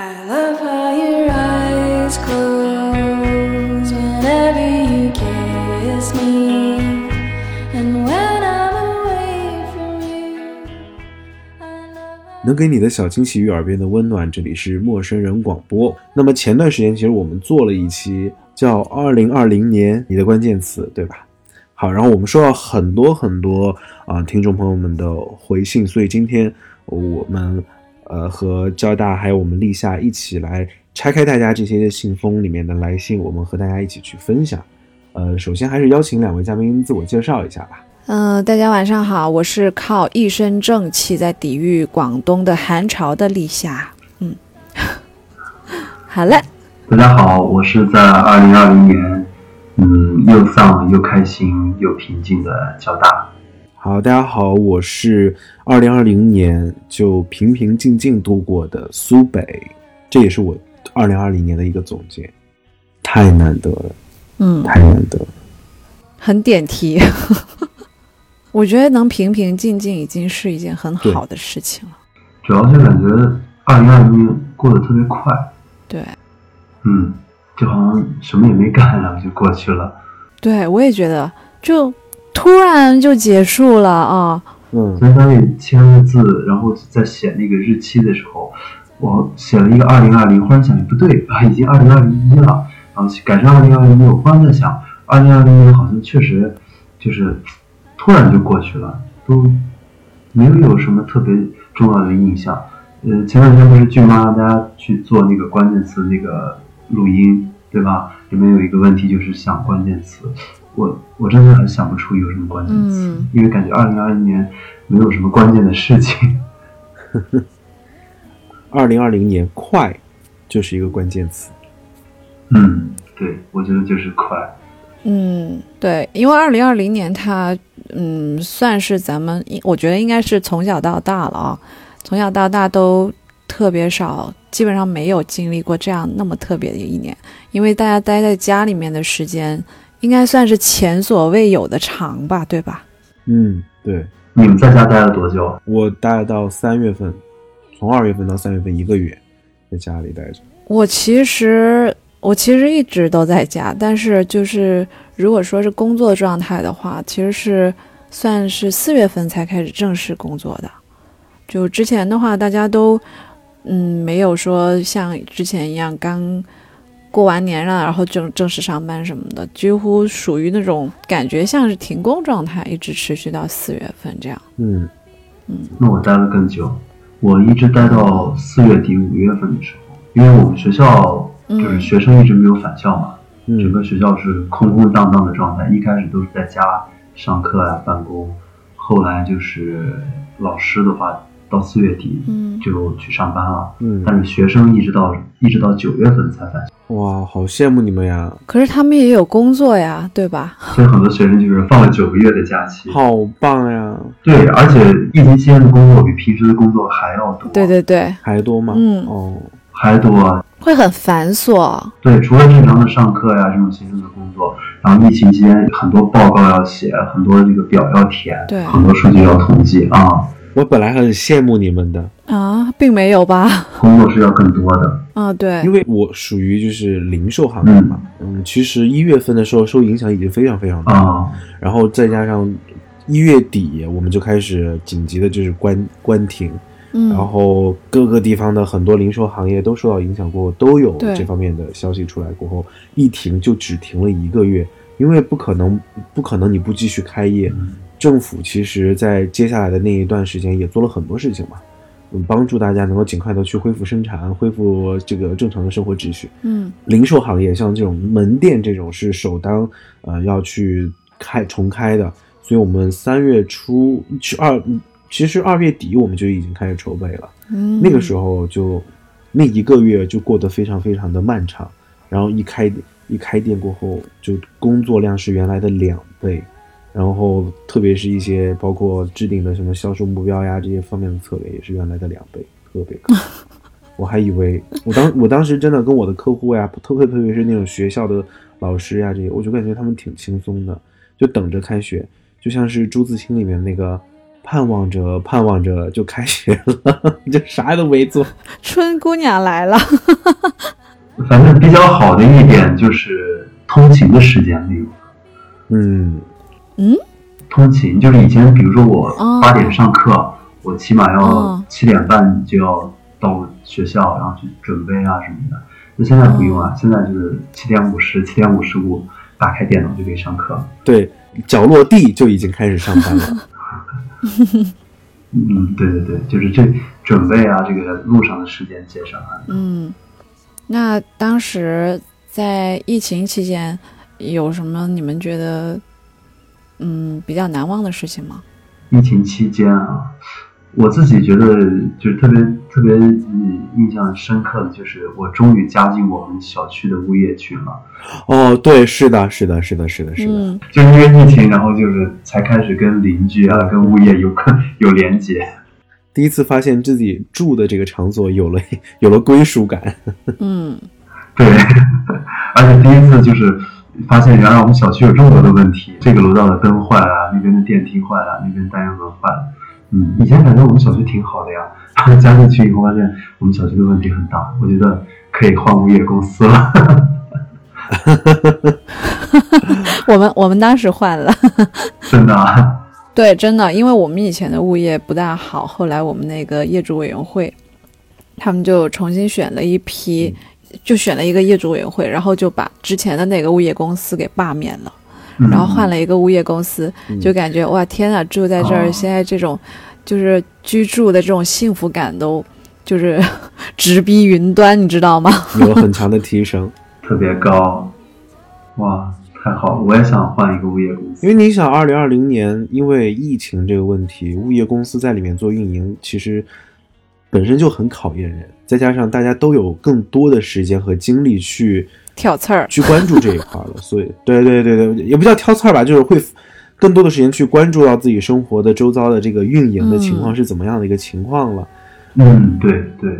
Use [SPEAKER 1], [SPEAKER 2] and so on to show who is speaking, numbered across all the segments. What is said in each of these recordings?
[SPEAKER 1] I love how your eyes close whenever you kiss me. And when I'm away from you, I love
[SPEAKER 2] 能给你的小惊喜与耳边的温暖，这里是陌生人广播。那么前段时间其实我们做了一期叫《二零二零年你的关键词》，对吧？好，然后我们收到很多很多啊、听众朋友们的回信，所以今天我们呃和交大还有我们立夏一起来拆开大家这些信封里面的来信，我们和大家一起去分享。呃，首先还是邀请两位嘉宾自我介绍一下吧。
[SPEAKER 3] 嗯、大家晚上好，我是靠一身正气在抵御广东的寒潮的立夏。嗯，好嘞，
[SPEAKER 4] 大家好，我是在二零二零年，嗯，又丧又开心又平静的交大。
[SPEAKER 2] 好，大家好，我是二零二零年就平平静静度过的苏北，这也是我二零二零年的一个总结，太难得了，
[SPEAKER 3] 嗯，
[SPEAKER 2] 太难得了。
[SPEAKER 3] 很点题。我觉得能平平静静已经是一件很好的事情了。
[SPEAKER 4] 主要是感觉二零二零年过得特别快，
[SPEAKER 3] 对，
[SPEAKER 4] 嗯，就好像什么也没干，然后就过去了。
[SPEAKER 3] 对我也觉得，就突然就结束了啊。
[SPEAKER 2] 嗯
[SPEAKER 4] 所以当你签了字，然后在写那个日期的时候，我写了一个二零二零，忽然想不对啊，已经二零二零一了，然后改成二零二零一，我忽然在想，二零二零年好像确实就是突然就过去了，都没有有什么特别重要的印象。呃，前两天不是俊妈让大家去做那个关键词那个录音，对吧？里面有一个问题就是想关键词，我我真的很想不出有什么关键词，
[SPEAKER 3] 嗯
[SPEAKER 4] 因为感觉二零二零年没有什么关键的事情。
[SPEAKER 2] 二零二零年快就是一个关键词。
[SPEAKER 4] 嗯，对，我觉得就是快。
[SPEAKER 3] 嗯，对，因为二零二零年它，嗯，算是咱们，我觉得应该是从小到大了啊，从小到大都特别少，基本上没有经历过这样那么特别的一年，因为大家待在家里面的时间，应该算是前所未有的长吧，对吧？
[SPEAKER 2] 嗯，对
[SPEAKER 4] 你们在家待了多久？
[SPEAKER 2] 我待到三月份，从二月份到三月份一个月，在家里待着。
[SPEAKER 3] 我其实我其实一直都在家，但是就是如果说是工作状态的话，其实是算是四月份才开始正式工作的。就之前的话，大家都嗯没有说像之前一样刚过完年了，然后正正式上班什么的，几乎属于那种感觉像是停工状态，一直持续到四月份这样。
[SPEAKER 2] 嗯嗯
[SPEAKER 4] 那我待了更久，我一直待到四月底五月份的时候，因为我们学校就是
[SPEAKER 3] 嗯
[SPEAKER 4] 学生一直没有返校嘛，整
[SPEAKER 2] 嗯
[SPEAKER 4] 个学校是空空荡荡的状态。一开始都是在家上课呀、办公，后来就是老师的话，到四月底
[SPEAKER 3] 嗯
[SPEAKER 4] 就去上班了，
[SPEAKER 2] 嗯，
[SPEAKER 4] 但是学生一直到一直到九月份才返校。
[SPEAKER 2] 哇，好羡慕你们呀，
[SPEAKER 3] 可是他们也有工作呀，对吧？
[SPEAKER 4] 所以很多学生就是放了九个月的假期。
[SPEAKER 2] 好棒呀，
[SPEAKER 4] 对，而且疫情期间的工作比平时的工作还要多。
[SPEAKER 3] 对对对，
[SPEAKER 2] 还多吗？
[SPEAKER 3] 嗯
[SPEAKER 2] 哦，
[SPEAKER 4] 还多啊。
[SPEAKER 3] 会很繁琐。
[SPEAKER 4] 对，除了正常的上课呀这种行政的工作，然后疫情期间很多报告要写，很多这个表要填，
[SPEAKER 3] 对
[SPEAKER 4] 很多数据要统计啊，
[SPEAKER 2] 我本来很羡慕你们的，
[SPEAKER 3] 啊，并没有吧？
[SPEAKER 4] 工作是要更多的。
[SPEAKER 3] 啊，对。
[SPEAKER 2] 因，为我属于就是零售行业嘛，嗯，其实一月份的时候受影响已经非常非常大，
[SPEAKER 4] 啊，
[SPEAKER 2] 然后再加上一月底我们就开始紧急的就是关关停，
[SPEAKER 3] 嗯，
[SPEAKER 2] 然后各个地方的很多零售行业都受到影响过后，都有这方面的消息出来过后，一停就只停了一个月，因为不可能不可能你不继续开业，
[SPEAKER 4] 嗯
[SPEAKER 2] 政府其实在接下来的那一段时间也做了很多事情嘛，嗯，帮助大家能够尽快的去恢复生产，恢复这个正常的生活秩序。
[SPEAKER 3] 嗯。
[SPEAKER 2] 零售行业像这种门店这种是首当呃要去开重开的，所以我们三月初去二，其实二月底我们就已经开始筹备了。
[SPEAKER 3] 嗯，
[SPEAKER 2] 那个时候就那一个月就过得非常非常的漫长，然后一开一开店过后，就工作量是原来的两倍，然后特别是一些包括制定的什么销售目标呀这些方面的策略也是原来的两倍，特别高。我还以为我当我当时真的跟我的客户呀，特别特别是那种学校的老师呀这些，我就感觉他们挺轻松的，就等着开学，就像是朱自清里面那个盼望着盼望着就开学了，就啥都没做。
[SPEAKER 3] 春姑娘来了，
[SPEAKER 4] 反正比较好的一点就是通勤的时间没有。
[SPEAKER 2] 嗯，
[SPEAKER 4] 通勤就是以前，比如说我
[SPEAKER 3] 哦
[SPEAKER 4] 八点上课，我起码要
[SPEAKER 3] 哦
[SPEAKER 4] 七点半就要到学校，然后去准备啊什么的。那现在不用啊，现在就是七点五十、七点五十五打开电脑就可以上课。
[SPEAKER 2] 对，脚落地就已经开始上班了。
[SPEAKER 4] 嗯，对对对，就是这准备啊，这个路上的时间节省啊。
[SPEAKER 3] 嗯，那当时在疫情期间有什么你们觉得嗯比较难忘的事情吗？
[SPEAKER 4] 疫情期间啊，我自己觉得就是特别特别嗯印象深刻的就是我终于加进我们小区的物业群了。
[SPEAKER 2] 哦，对，是的，是的，是的，是的，是的。
[SPEAKER 3] 嗯
[SPEAKER 4] 就因为疫情，然后就是才开始跟邻居啊、跟物业有 有连接。
[SPEAKER 2] 第一次发现自己住的这个场所有了 有了归属感。
[SPEAKER 3] 嗯
[SPEAKER 4] 对，而且第一次就是发现原来我们小区有这么多的问题，这个楼道的灯坏了，那边的电梯坏了，那边单元门坏了。嗯，以前感觉我们小区挺好的呀，然后加进去以后发现我们小区的问题很大，我觉得可以换物业公司了。
[SPEAKER 3] 我们我们当时换了，
[SPEAKER 4] 真的啊，
[SPEAKER 3] 对，真的，因为我们以前的物业不大好，后来我们那个业主委员会，他们就重新选了一批，就选了一个业主委员会，然后就把之前的那个物业公司给罢免了。然后换了一个物业公司，就感觉哇天呐，住在这儿，
[SPEAKER 4] 哦
[SPEAKER 3] 现在这种就是居住的这种幸福感都就是 直逼云端，你知道吗？
[SPEAKER 2] 有很强的提升。
[SPEAKER 4] 特别高，哇，太好了！我也想换一个物业公司
[SPEAKER 2] 因。为你想，二零二零年因为疫情这个问题，物业公司在里面做运营，其实本身就很考验人，再加上大家都有更多的时间和精力去
[SPEAKER 3] 挑刺儿，
[SPEAKER 2] 去关注这一块了，所以对对对对，也不叫挑刺儿吧，就是会更多的时间去关注到自己生活的周遭的这个运营的情况是怎么样的一个情况了。
[SPEAKER 4] 嗯，对对，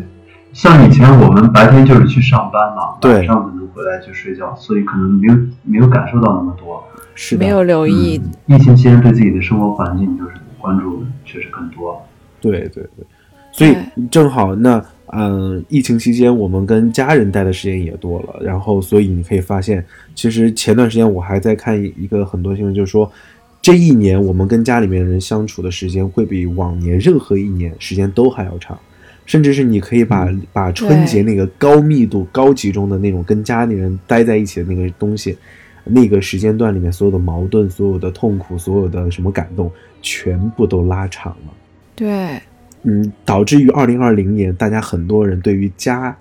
[SPEAKER 4] 像以前我们白天就是去上班嘛，
[SPEAKER 2] 对
[SPEAKER 4] 晚上可能回来就睡觉，所以可能没有没有感受到那么多。
[SPEAKER 2] 是的，
[SPEAKER 3] 没有留意，
[SPEAKER 4] 嗯，疫情期间对自己的生活环境就是关注确实更多。
[SPEAKER 2] 对对对，所以正好那嗯，疫情期间我们跟家人待的时间也多了，然后所以你可以发现，其实前段时间我还在看一个很多新闻，就是说这一年我们跟家里面人相处的时间会比往年任何一年时间都还要长，甚至是你可以把把春节那个高密度、高集中的那种跟家里人待在一起的那个东西。那个时间段里面，所有的矛盾、所有的痛苦、所有的什么感动，全部都拉长了。
[SPEAKER 3] 对，
[SPEAKER 2] 嗯，导致于二零二零年，大家很多人对于家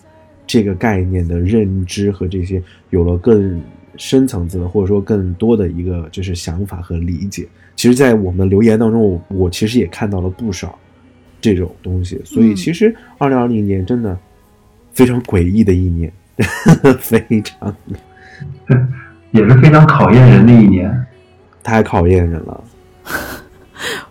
[SPEAKER 2] 这个概念的认知和这些有了更深层次的，或者说更多的一个就是想法和理解。其实，在我们留言当中，我我其实也看到了不少这种东西。所以，
[SPEAKER 3] 嗯
[SPEAKER 2] 其实二零二零年真的非常诡异的一年，非常
[SPEAKER 4] 也是非常考验人的一年。
[SPEAKER 2] 太考验人了。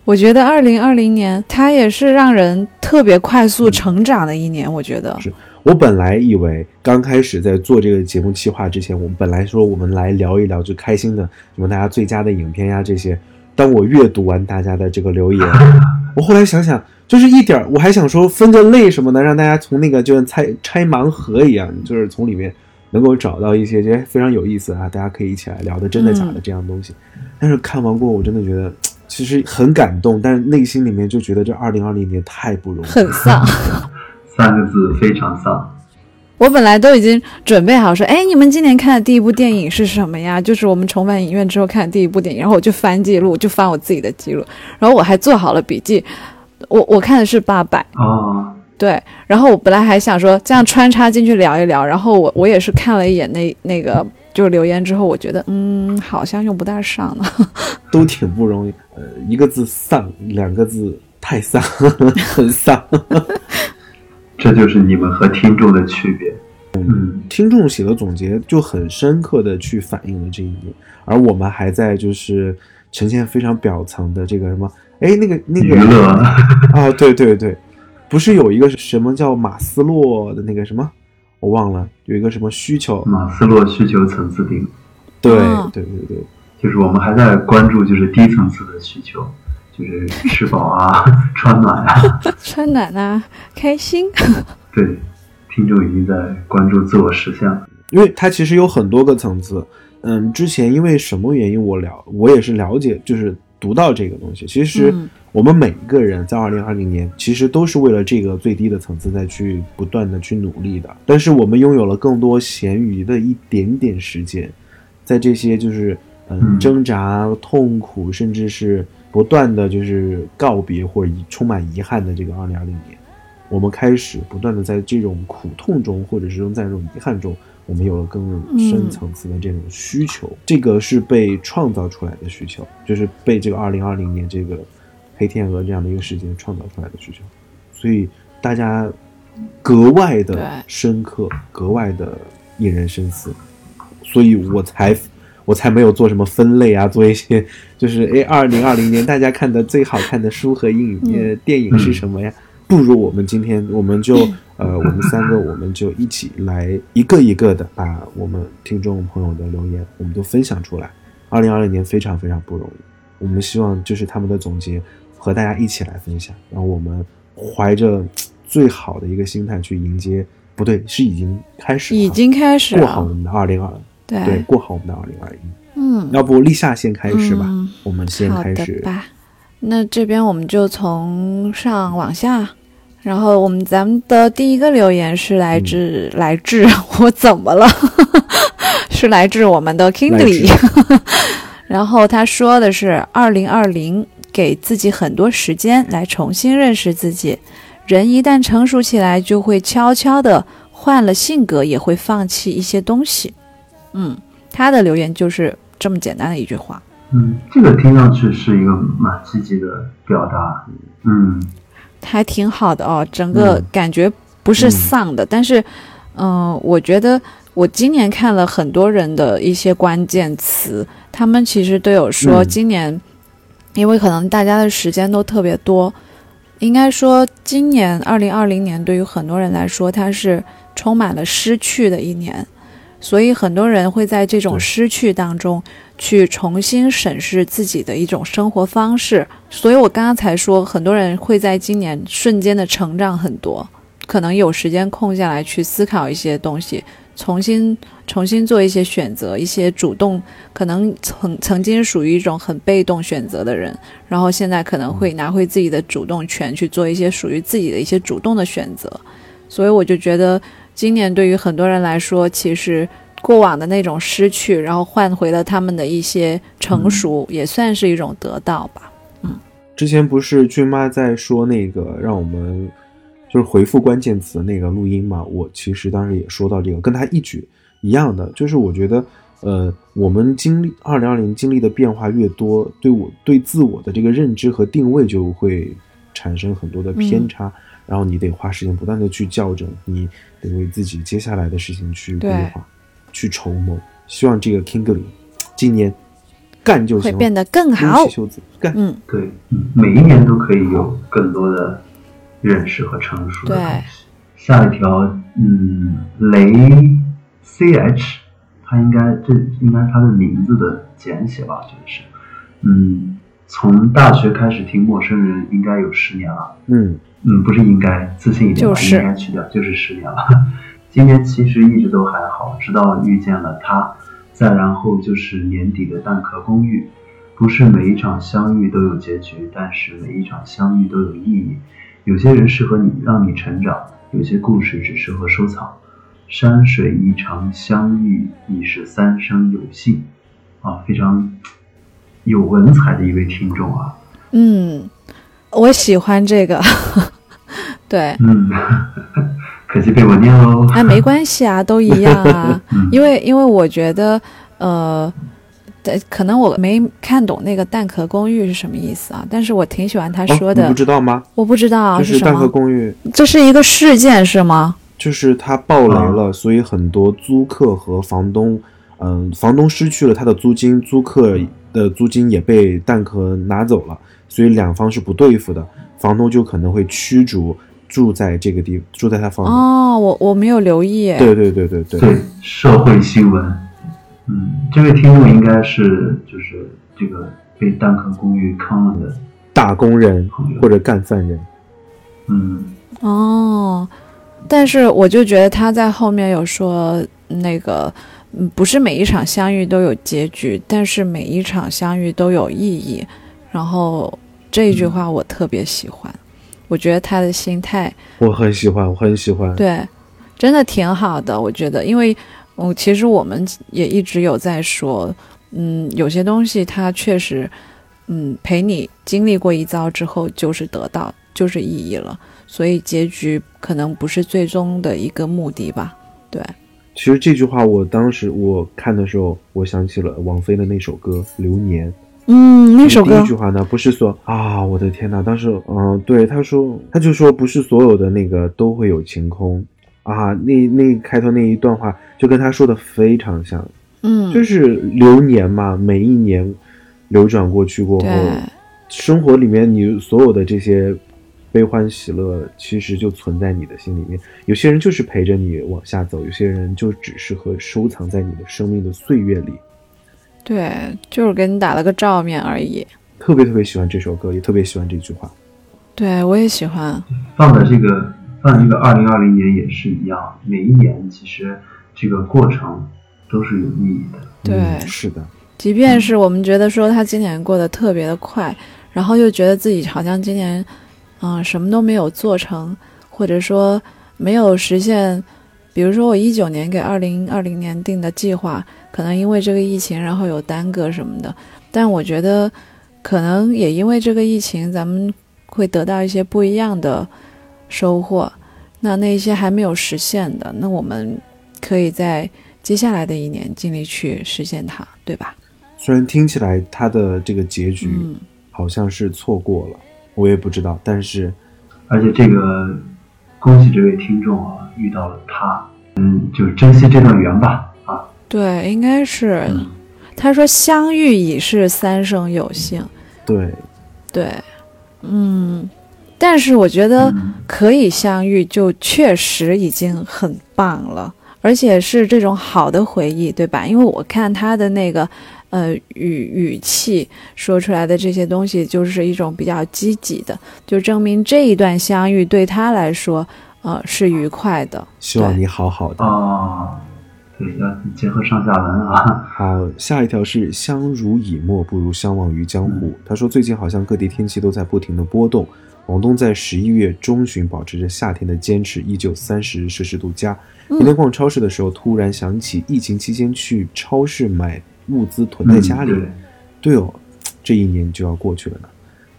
[SPEAKER 3] 我觉得二零二零年它也是让人特别快速成长的一年，我觉得
[SPEAKER 2] 是我本来以为刚开始在做这个节目企划之前，我们本来说我们来聊一聊就开心的什么大家最佳的影片呀这些。当我阅读完大家的这个留言，我后来想想，就是一点儿，我还想说分个类什么的，让大家从那个就像拆拆盲盒一样，就是从里面能够找到一些觉得非常有意思啊，大家可以一起来聊的真的假的
[SPEAKER 3] 嗯
[SPEAKER 2] 这样东西。但是看完过后，我真的觉得其实很感动，但是内心里面就觉得这二零二零年太不容易了。
[SPEAKER 3] 很丧。
[SPEAKER 4] 三个字非常丧。
[SPEAKER 3] 我本来都已经准备好说，哎，你们今年看的第一部电影是什么呀？就是我们重返影院之后看的第一部电影，然后我就翻记录，就翻我自己的记录，然后我还做好了笔记。我我看的是八百，
[SPEAKER 4] 啊，
[SPEAKER 3] 对，然后我本来还想说这样穿插进去聊一聊，然后我我也是看了一眼那那个就是留言之后，我觉得嗯，好像用不大上了。
[SPEAKER 2] 都挺不容易。呃，一个字丧，两个字太丧，很丧。
[SPEAKER 4] 这就是你们和听众的区别。嗯，
[SPEAKER 2] 听众写的总结就很深刻的去反映了这一点，而我们还在就是呈现非常表层的这个什么，哎，那个那个
[SPEAKER 4] 娱乐
[SPEAKER 2] 啊，对对对，不是有一个什么叫马斯洛的那个什么，我忘了，有一个什么需求，
[SPEAKER 4] 马斯洛需求层次定，
[SPEAKER 2] 对
[SPEAKER 3] 哦
[SPEAKER 2] 对对对，
[SPEAKER 4] 就是我们还在关注就是低层次的需求，就是吃饱啊，穿暖啊。
[SPEAKER 3] 穿暖啊，开心。
[SPEAKER 4] 对，听众已经在关注自我实现了。
[SPEAKER 2] 因为它其实有很多个层次。嗯，之前因为什么原因我了，我也是了解，就是读到这个东西。其实
[SPEAKER 3] 嗯
[SPEAKER 2] 我们每一个人在二零二零年，其实都是为了这个最低的层次再去不断的去努力的。但是我们拥有了更多闲余的一点点时间，在这些就是嗯
[SPEAKER 4] 嗯
[SPEAKER 2] 挣扎、痛苦，甚至是不断的就是告别或者充满遗憾的这个二零二零年，我们开始不断的在这种苦痛中，或者是在这种遗憾中，我们有了更深层次的这种需求。这个是被创造出来的需求，就是被这个二零二零年这个黑天鹅这样的一个事件创造出来的需求，所以大家格外的深刻，格外的引人深思，所以我才。我才没有做什么分类啊，做一些 就是哎，二零二零年大家看的最好看的书和影呃电影是什么呀？不如我们今天我们就呃，我们三个我们就一起来一个一个的把我们听众朋友的留言我们都分享出来。二零二零年非常非常不容易，我们希望就是他们的总结和大家一起来分享，然后我们怀着最好的一个心态去迎接，不对，是已经开始了
[SPEAKER 3] 已经开始了。
[SPEAKER 2] 过好我们的二零二，
[SPEAKER 3] 对，
[SPEAKER 2] 对，过好我们的二零二一。
[SPEAKER 3] 嗯，
[SPEAKER 2] 要不立夏先开始吧，
[SPEAKER 3] 嗯
[SPEAKER 2] 我们先开始。
[SPEAKER 3] 吧。那这边我们就从上往下，然后我们咱们的第一个留言是来自、来自 我怎么了？是来自我们的 Kindly，然后他说的是二零二零给自己很多时间来重新认识自己，人一旦成熟起来，就会悄悄的换了性格，也会放弃一些东西。嗯，他的留言就是这么简单的一句话。
[SPEAKER 4] 嗯，这个听上去是一个蛮积极的表达。嗯
[SPEAKER 3] 还挺好的哦，整个
[SPEAKER 2] 嗯。
[SPEAKER 3] 感觉不是丧的，但是，嗯、我觉得我今年看了很多人的一些关键词，他们其实都有说，
[SPEAKER 2] 嗯。
[SPEAKER 3] 今年、因为可能大家的时间都特别多，应该说今年二零二零年对于很多人来说，它是充满了失去的一年，所以很多人会在这种失去当中去重新审视自己的一种生活方式。所以我刚刚才说，很多人会在今年瞬间的成长很多，可能有时间空下来去思考一些东西，重新重新做一些选择，一些主动，可能曾曾经属于一种很被动选择的人，然后现在可能会拿回自己的主动权去做一些属于自己的一些主动的选择。所以我就觉得，今年对于很多人来说，其实过往的那种失去，然后换回了他们的一些成熟，也算是一种得到吧。
[SPEAKER 2] 嗯之前不是俊妈在说那个让我们就是回复关键词那个录音嘛？我其实当时也说到这个，跟他一举一样的，就是我觉得，呃，我们经历二零二零经历的变化越多，对我对自我的这个认知和定位就会产生很多的偏差，然后你得花时间不断的去校正，你得为自己接下来的事情去规划、去筹谋。希望这个 Kingly 今年干就行，
[SPEAKER 3] 会变得更好
[SPEAKER 2] 子干。
[SPEAKER 3] 嗯，
[SPEAKER 4] 对，嗯每一年都可以有更多的认识和成熟的
[SPEAKER 3] 对
[SPEAKER 4] 东西。下一条，嗯，雷 ch，他应该这应该是他的名字的简写吧？我觉得是，嗯，从大学开始听陌生人应该有十年了。
[SPEAKER 2] 嗯，
[SPEAKER 4] 嗯，不是应该，自信一点吧，
[SPEAKER 3] 就是
[SPEAKER 4] 应该去掉，就是十年了。今年其实一直都还好，直到遇见了他，再然后就是年底的蛋壳公寓。不是每一场相遇都有结局，但是每一场相遇都有意义。有些人适合你，让你成长；有些故事只适合收藏。山水一场相遇，已是三生有幸。啊，非常有文采的一位听众啊。
[SPEAKER 3] 嗯，我喜欢这个。对，
[SPEAKER 4] 嗯，可惜被我念喽。
[SPEAKER 3] 哎，没关系啊，都一样啊。
[SPEAKER 4] 嗯
[SPEAKER 3] 因为因为我觉得，呃，对，可能我没看懂那个蛋壳公寓是什么意思啊，但是我挺喜欢他说的。
[SPEAKER 2] 哦、你不知道吗？
[SPEAKER 3] 我不知道
[SPEAKER 2] 就是蛋壳，公寓，
[SPEAKER 3] 这是一个事件是吗？
[SPEAKER 2] 就是它爆雷了，所以很多租客和房东，嗯、房东失去了他的租金，租客的租金也被蛋壳拿走了，所以两方是不对付的，房东就可能会驱逐住在这个地，住在他房里。
[SPEAKER 3] 哦，我我没有留意。
[SPEAKER 2] 对对对对对，
[SPEAKER 4] 对社会新闻，嗯，这位听众应该是就是这个被蛋壳公寓坑了的
[SPEAKER 2] 打工人或者干饭人。
[SPEAKER 4] 嗯，
[SPEAKER 3] 哦，但是我就觉得他在后面有说那个，嗯，不是每一场相遇都有结局，但是每一场相遇都有意义。然后这一句话我特别喜欢，我觉得他的心态
[SPEAKER 2] 我很喜欢，我很喜欢。
[SPEAKER 3] 对，真的挺好的。我觉得，因为嗯，其实我们也一直有在说，嗯，有些东西它确实，嗯，陪你经历过一遭之后，就是得到，就是意义了。所以结局可能不是最终的一个目的吧？对，
[SPEAKER 2] 其实这句话，我当时我看的时候，我想起了王菲的那首歌《流年》。
[SPEAKER 3] 嗯，那首歌。
[SPEAKER 2] 第一句话呢，不是说啊，我的天呐，当时嗯，对，他说，他就说不是所有的那个都会有晴空。啊，那那开头那一段话就跟他说的非常像，
[SPEAKER 3] 嗯，
[SPEAKER 2] 就是流年嘛，每一年流转过去过后，生活里面你所有的这些悲欢喜乐，其实就存在你的心里面。有些人就是陪着你往下走，有些人就只适合收藏在你的生命的岁月里。
[SPEAKER 3] 对，就是给你打了个照面而已。
[SPEAKER 2] 特别特别喜欢这首歌，也特别喜欢这句话。
[SPEAKER 3] 对我也喜欢。
[SPEAKER 4] 放在这个放在这个二零二零年也是一样，每一年其实这个过程都是有意义的。
[SPEAKER 3] 对，
[SPEAKER 2] 嗯是的，
[SPEAKER 3] 即便是我们觉得说他今年过得特别的快，然后又觉得自己好像今年，嗯、什么都没有做成，或者说没有实现，比如说我一九年给二零二零年定的计划，可能因为这个疫情，然后有耽搁什么的。但我觉得，可能也因为这个疫情，咱们会得到一些不一样的收获。那那些还没有实现的，那我们可以在接下来的一年尽力去实现它，对吧？
[SPEAKER 2] 虽然听起来他的这个结局
[SPEAKER 3] 嗯，
[SPEAKER 2] 好像是错过了，我也不知道，但是
[SPEAKER 4] 而且这个恭喜这位听众啊，遇到了他，嗯，就珍惜这段缘吧。啊，
[SPEAKER 3] 对，应该是。
[SPEAKER 4] 嗯
[SPEAKER 3] 他说：“相遇已是三生有幸。
[SPEAKER 2] 对，”
[SPEAKER 3] 对，嗯，但是我觉得
[SPEAKER 4] 嗯
[SPEAKER 3] 可以相遇，就确实已经很棒了，而且是这种好的回忆，对吧？因为我看他的那个呃语语气说出来的这些东西，就是一种比较积极的，就证明这一段相遇对他来说，呃，是愉快的。
[SPEAKER 2] 希望你好好的。
[SPEAKER 4] 哦，对，要结合上下文啊。
[SPEAKER 2] 好，下一条是相濡以沫不如相忘于江湖。他说最近好像各地天气都在不停的波动，广东在十一月中旬保持着夏天的坚持，依旧三十摄氏度加。今天逛超市的时候，突然想起疫情期间去超市买物资囤在家里。
[SPEAKER 4] 嗯
[SPEAKER 2] 对哦，这一年就要过去了呢。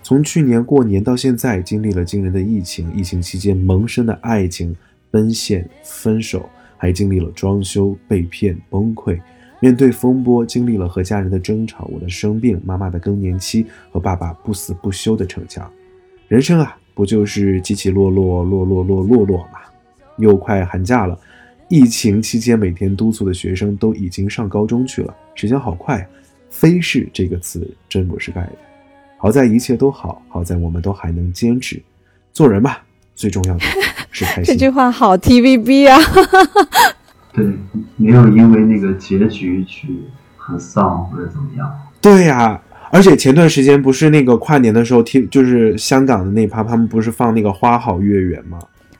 [SPEAKER 2] 从去年过年到现在，经历了惊人的疫情，疫情期间萌生的爱情、奔现、分手，还经历了装修、被骗、崩溃。面对风波，经历了和家人的争吵、我的生病、妈妈的更年期和爸爸不死不休的逞强。人生啊，不就是起起落落、落落落落落吗？又快寒假了，疫情期间每天督促的学生都已经上高中去了，时间好快啊！飞逝这个词真不是盖的。好在一切都好，好在我们都还能坚持。做人吧，最重要的 是开心。
[SPEAKER 3] 这句话好 TVB 啊！
[SPEAKER 4] 对，没有因为那个结局去很丧或者怎么样。
[SPEAKER 2] 对呀、而且前段时间不是那个跨年的时候，听就是香港的那趴，他们不是放那个《花好月圆》吗？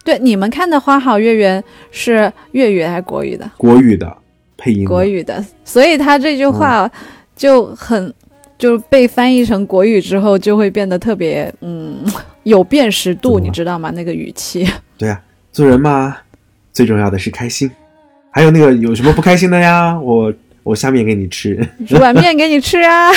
[SPEAKER 3] 对，你们看的《花好月圆》是粤语还是国语的？
[SPEAKER 2] 国语的配音的。
[SPEAKER 3] 国语的，所以他这句话就很，就是被翻译成国语之后，就会变得特别嗯 有辨识度，你知道吗？那个语气。
[SPEAKER 2] 对呀、做人嘛，最重要的是开心。还有那个有什么不开心的呀？我我下面给你吃。
[SPEAKER 3] 煮碗面给你吃啊！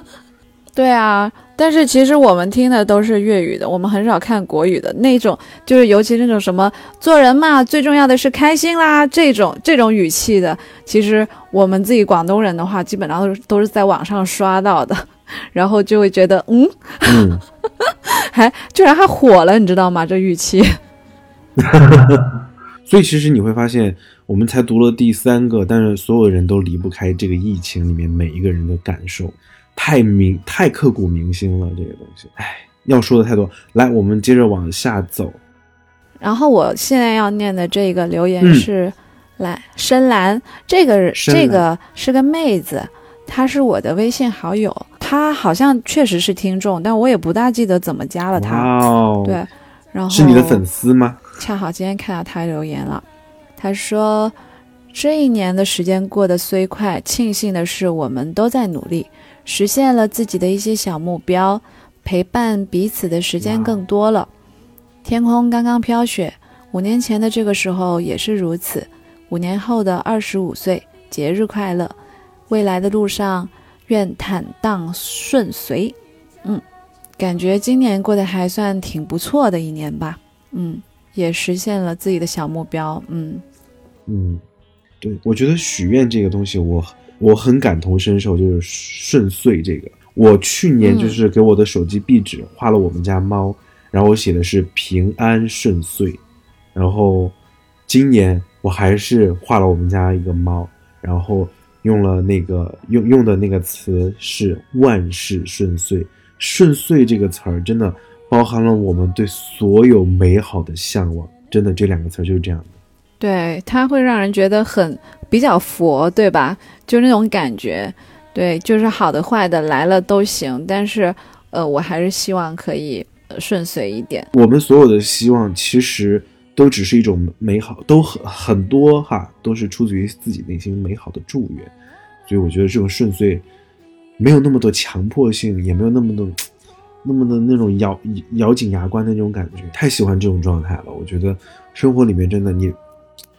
[SPEAKER 3] 对啊，但是其实我们听的都是粤语的，我们很少看国语的那种，就是尤其那种什么做人嘛，最重要的是开心啦，这种这种语气的，其实我们自己广东人的话，基本上都是都是在网上刷到的，然后就会觉得嗯，
[SPEAKER 2] 嗯，
[SPEAKER 3] 还 居然还火了，你知道吗？这语气。
[SPEAKER 2] 所以其实你会发现，我们才读了第三个，但是所有人都离不开这个疫情里面每一个人的感受，太明太刻骨铭心了。这个东西，哎，要说的太多。来，我们接着往下走。
[SPEAKER 3] 然后我现在要念的这个留言
[SPEAKER 2] 嗯
[SPEAKER 3] 是，来深蓝，这个这个是个妹子，她是我的微信好友，她好像确实是听众，但我也不大记得怎么加了
[SPEAKER 2] 她。哦，
[SPEAKER 3] 对，然后
[SPEAKER 2] 是你的粉丝吗？
[SPEAKER 3] 恰好今天看到她留言了，她说：“这一年的时间过得虽快，庆幸的是我们都在努力，实现了自己的一些小目标，陪伴彼此的时间更多了。天空刚刚飘雪，五年前的这个时候也是如此。五年后的二十五岁，节日快乐！未来的路上，愿坦荡顺遂。嗯，感觉今年过得还算挺不错的一年吧。嗯。”也实现了自己的小目标，嗯
[SPEAKER 2] 嗯，对，我觉得许愿这个东西，我很感同身受，就是顺遂这个。我去年就是给我的手机壁纸画了我们家猫，然后我写的是平安顺遂，然后今年我还是画了我们家一个猫，然后用了那个用用的那个词是万事顺遂，顺遂这个词儿真的。包含了我们对所有美好的向往，真的这两个词就是这样的。
[SPEAKER 3] 对，它会让人觉得很比较佛，对吧？就那种感觉，对，就是好的坏的来了都行。但是，呃，我还是希望可以顺遂一点。
[SPEAKER 2] 我们所有的希望其实都只是一种美好，都很很多哈，都是出自于自己内心美好的祝愿。所以我觉得这种顺遂没有那么多强迫性，也没有那么多。那么的那种咬咬紧牙关的那种感觉，太喜欢这种状态了。我觉得生活里面真的你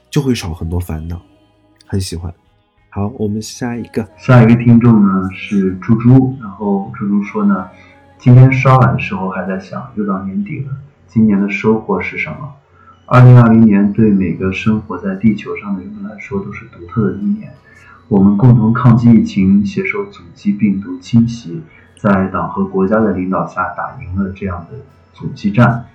[SPEAKER 2] 就会少很多烦恼，很喜欢。好，我们下一个，
[SPEAKER 4] 下一个听众呢是猪猪，然后猪猪说呢，今天刷碗的时候还在想，又到年底了，今年的收获是什么？二零二零年对每个生活在地球上的人们来说都是独特的一年，我们共同抗击疫情，携手阻击病毒侵袭。在党和国家的领导下，打赢了这样的阻击战。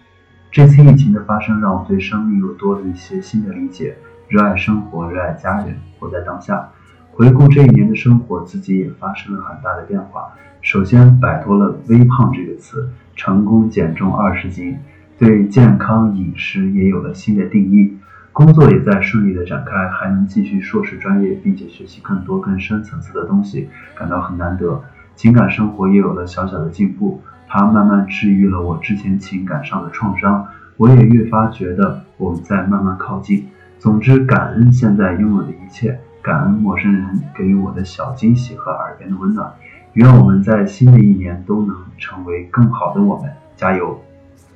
[SPEAKER 4] 这次疫情的发生，让我对生命又多了一些新的理解。热爱生活，热爱家人，活在当下。回顾这一年的生活，自己也发生了很大的变化。首先，摆脱了“微胖”这个词，成功减重二十斤，对健康饮食也有了新的定义。工作也在顺利的展开，还能继续硕士专业，并且学习更多更深层次的东西，感到很难得。情感生活也有了小小的进步，它慢慢治愈了我之前情感上的创伤，我也越发觉得我们在慢慢靠近。总之，感恩现在拥有的一切，感恩陌生人给予我的小惊喜和耳边的温暖。愿我们在新的一年都能成为更好的我们，加油！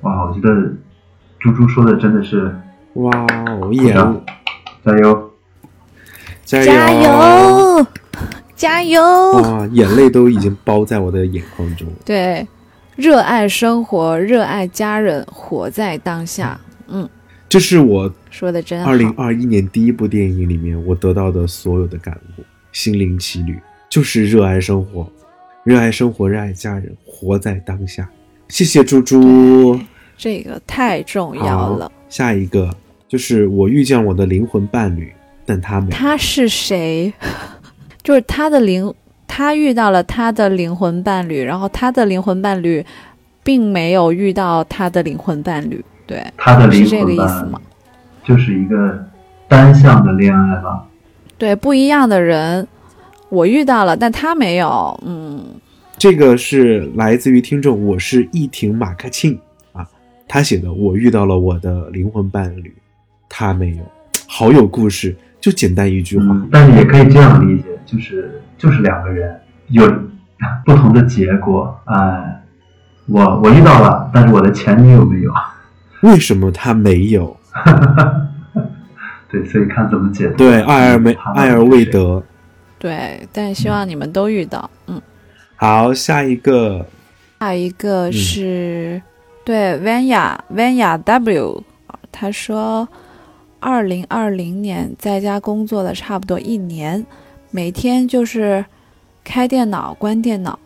[SPEAKER 4] 哇，我觉得猪猪说的真的是
[SPEAKER 2] 哇，耶！加油
[SPEAKER 4] 加油，
[SPEAKER 3] 加油！加油！
[SPEAKER 2] 哇，眼泪都已经包在我的眼眶中。
[SPEAKER 3] 对，热爱生活，热爱家人，活在当下。嗯，
[SPEAKER 2] 这是我
[SPEAKER 3] 说的真好。
[SPEAKER 2] 二零二一年第一部电影里面我得到的所有的感悟，心灵奇旅就是热爱生活，热爱生活，热爱家人，活在当下。谢谢猪猪，
[SPEAKER 3] 这个太重要了。
[SPEAKER 2] 下一个就是我遇见我的灵魂伴侣，但他没。
[SPEAKER 3] 他是谁？就是他的灵，他遇到了他的灵魂伴侣，然后他的灵魂伴侣，并没有遇到他的灵魂伴侣，对，
[SPEAKER 4] 他的灵
[SPEAKER 3] 是这个意思吗？
[SPEAKER 4] 就是一个单向的恋爱吧？
[SPEAKER 3] 对，不一样的人，我遇到了，但他没有，嗯，
[SPEAKER 2] 这个是来自于听众，我是一婷马克沁啊，他写的，我遇到了我的灵魂伴侣，他没有，好有故事，就简单一句话，
[SPEAKER 4] 但是也可以这样理解。就是就是两个人有不同的结果，哎，我我遇到了，但是我的前女友没有，
[SPEAKER 2] 为什么他没有？
[SPEAKER 4] 对，所以看怎么解读。
[SPEAKER 2] 对，爱而没爱而未得。
[SPEAKER 3] 对，但希望你们都遇到。嗯，
[SPEAKER 2] 好，下一个，
[SPEAKER 3] 下一个是对 Vanya Vanya W，他说，二零二零年在家工作了差不多一年。每天就是开电脑、关电脑，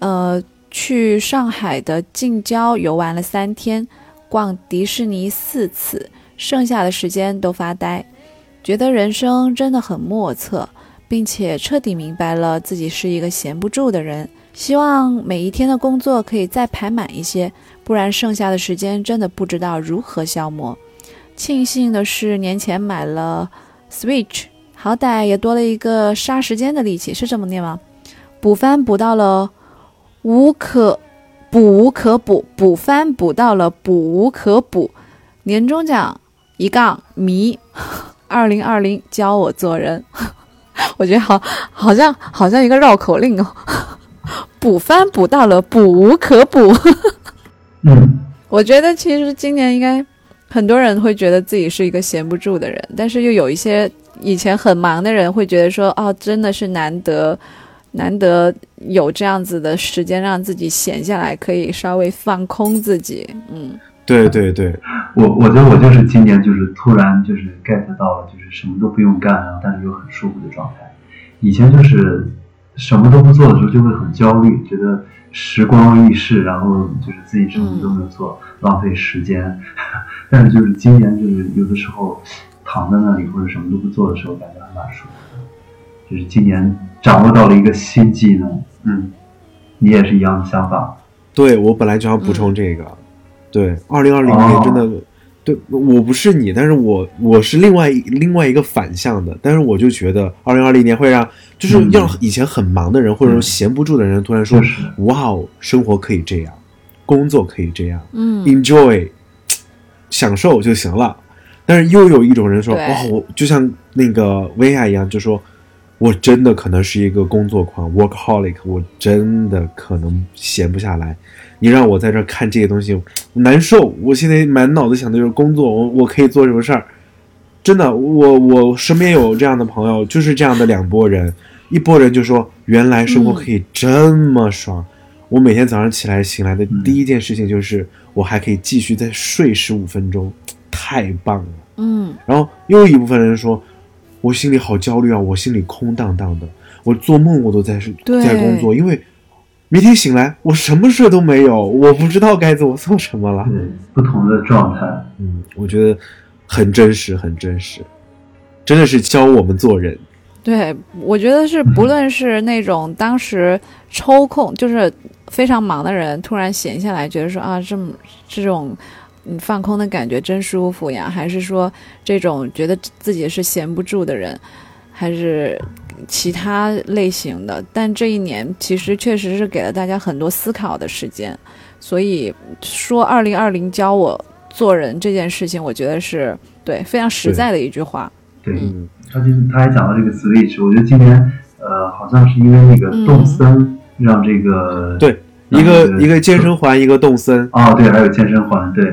[SPEAKER 3] 呃，去上海的近郊游玩了三天，逛迪士尼四次，剩下的时间都发呆，觉得人生真的很莫测，并且彻底明白了自己是一个闲不住的人。希望每一天的工作可以再排满一些，不然剩下的时间真的不知道如何消磨。庆幸的是，年前买了 Switch。好歹也多了一个杀时间的利器，是这么念吗？补番补到了无可补无可补，补翻补到了补无可补。年终奖一杠迷，二零二零教我做人。我觉得好，好像好像一个绕口令哦。补翻补到了补无可补。
[SPEAKER 4] 嗯，
[SPEAKER 3] 我觉得其实今年应该很多人会觉得自己是一个闲不住的人，但是又有一些以前很忙的人会觉得说，哦，真的是难得，难得有这样子的时间让自己闲下来，可以稍微放空自己。嗯，
[SPEAKER 2] 对对对，
[SPEAKER 4] 我我觉得我就是今年就是突然就是 get 到了，就是什么都不用干，然后但是又很舒服的状态。以前就是什么都不做的时候就会很焦虑，觉得时光易逝，然后就是自己什么都没有做，浪费时间。但是就是今年就是有的时候躺在那里或者什么都不做的时候，感觉还蛮舒服的。就是今年掌握到了一个新技能，嗯，你也是一样的想法。
[SPEAKER 2] 对我本来就想补充这个，对，二零二零年真的，对我不是你，但是我我是另外另外一个反向的，但是我就觉得二零二零年会让就是
[SPEAKER 4] 嗯。
[SPEAKER 2] 让以前很忙的人、或者说闲不住的人突然说哇哦，生活可以这样，工作可以这样
[SPEAKER 3] 嗯
[SPEAKER 2] ，enjoy，享受就行了。但是又有一种人说，
[SPEAKER 3] 对。
[SPEAKER 2] 哇，我就像那个薇娅一样，就说。我真的可能是一个工作狂，workaholic，我真的可能闲不下来。你让我在这儿看这些东西，难受。我现在满脑子想的就是工作，我我可以做什么事儿？真的，我我身边有这样的朋友，就是这样的两拨人，一拨人就说原来生活可以这么爽。我每天早上起来醒来的第一件事情就是我还可以继续再睡十五分钟，太棒了。
[SPEAKER 3] 嗯
[SPEAKER 2] 然后又一部分人说，我心里好焦虑啊，我心里空荡荡的，我做梦我都在
[SPEAKER 3] 是
[SPEAKER 2] 在工作，因为明天醒来我什么事都没有，我不知道该做做什么了。
[SPEAKER 4] 对，不同的状态。
[SPEAKER 2] 嗯，我觉得很真实，很真实，真的是教我们做人。
[SPEAKER 3] 对，我觉得是，不论是那种当时抽空就是非常忙的人，突然闲下来，觉得说啊，这么这种嗯放空的感觉真舒服呀，还是说这种觉得自己是闲不住的人，还是其他类型的？但这一年其实确实是给了大家很多思考的时间，所以说二零二零教我做人这件事情，我觉得是对非常实在的一句话。
[SPEAKER 4] 对，
[SPEAKER 2] 嗯，
[SPEAKER 4] 他就是他还讲到这个 switch，我觉得今年呃好像是因为那个
[SPEAKER 3] 嗯
[SPEAKER 4] 动森让这个、
[SPEAKER 2] 对，一个一个健身环，一个动森。
[SPEAKER 4] 哦对，还有健身环，对，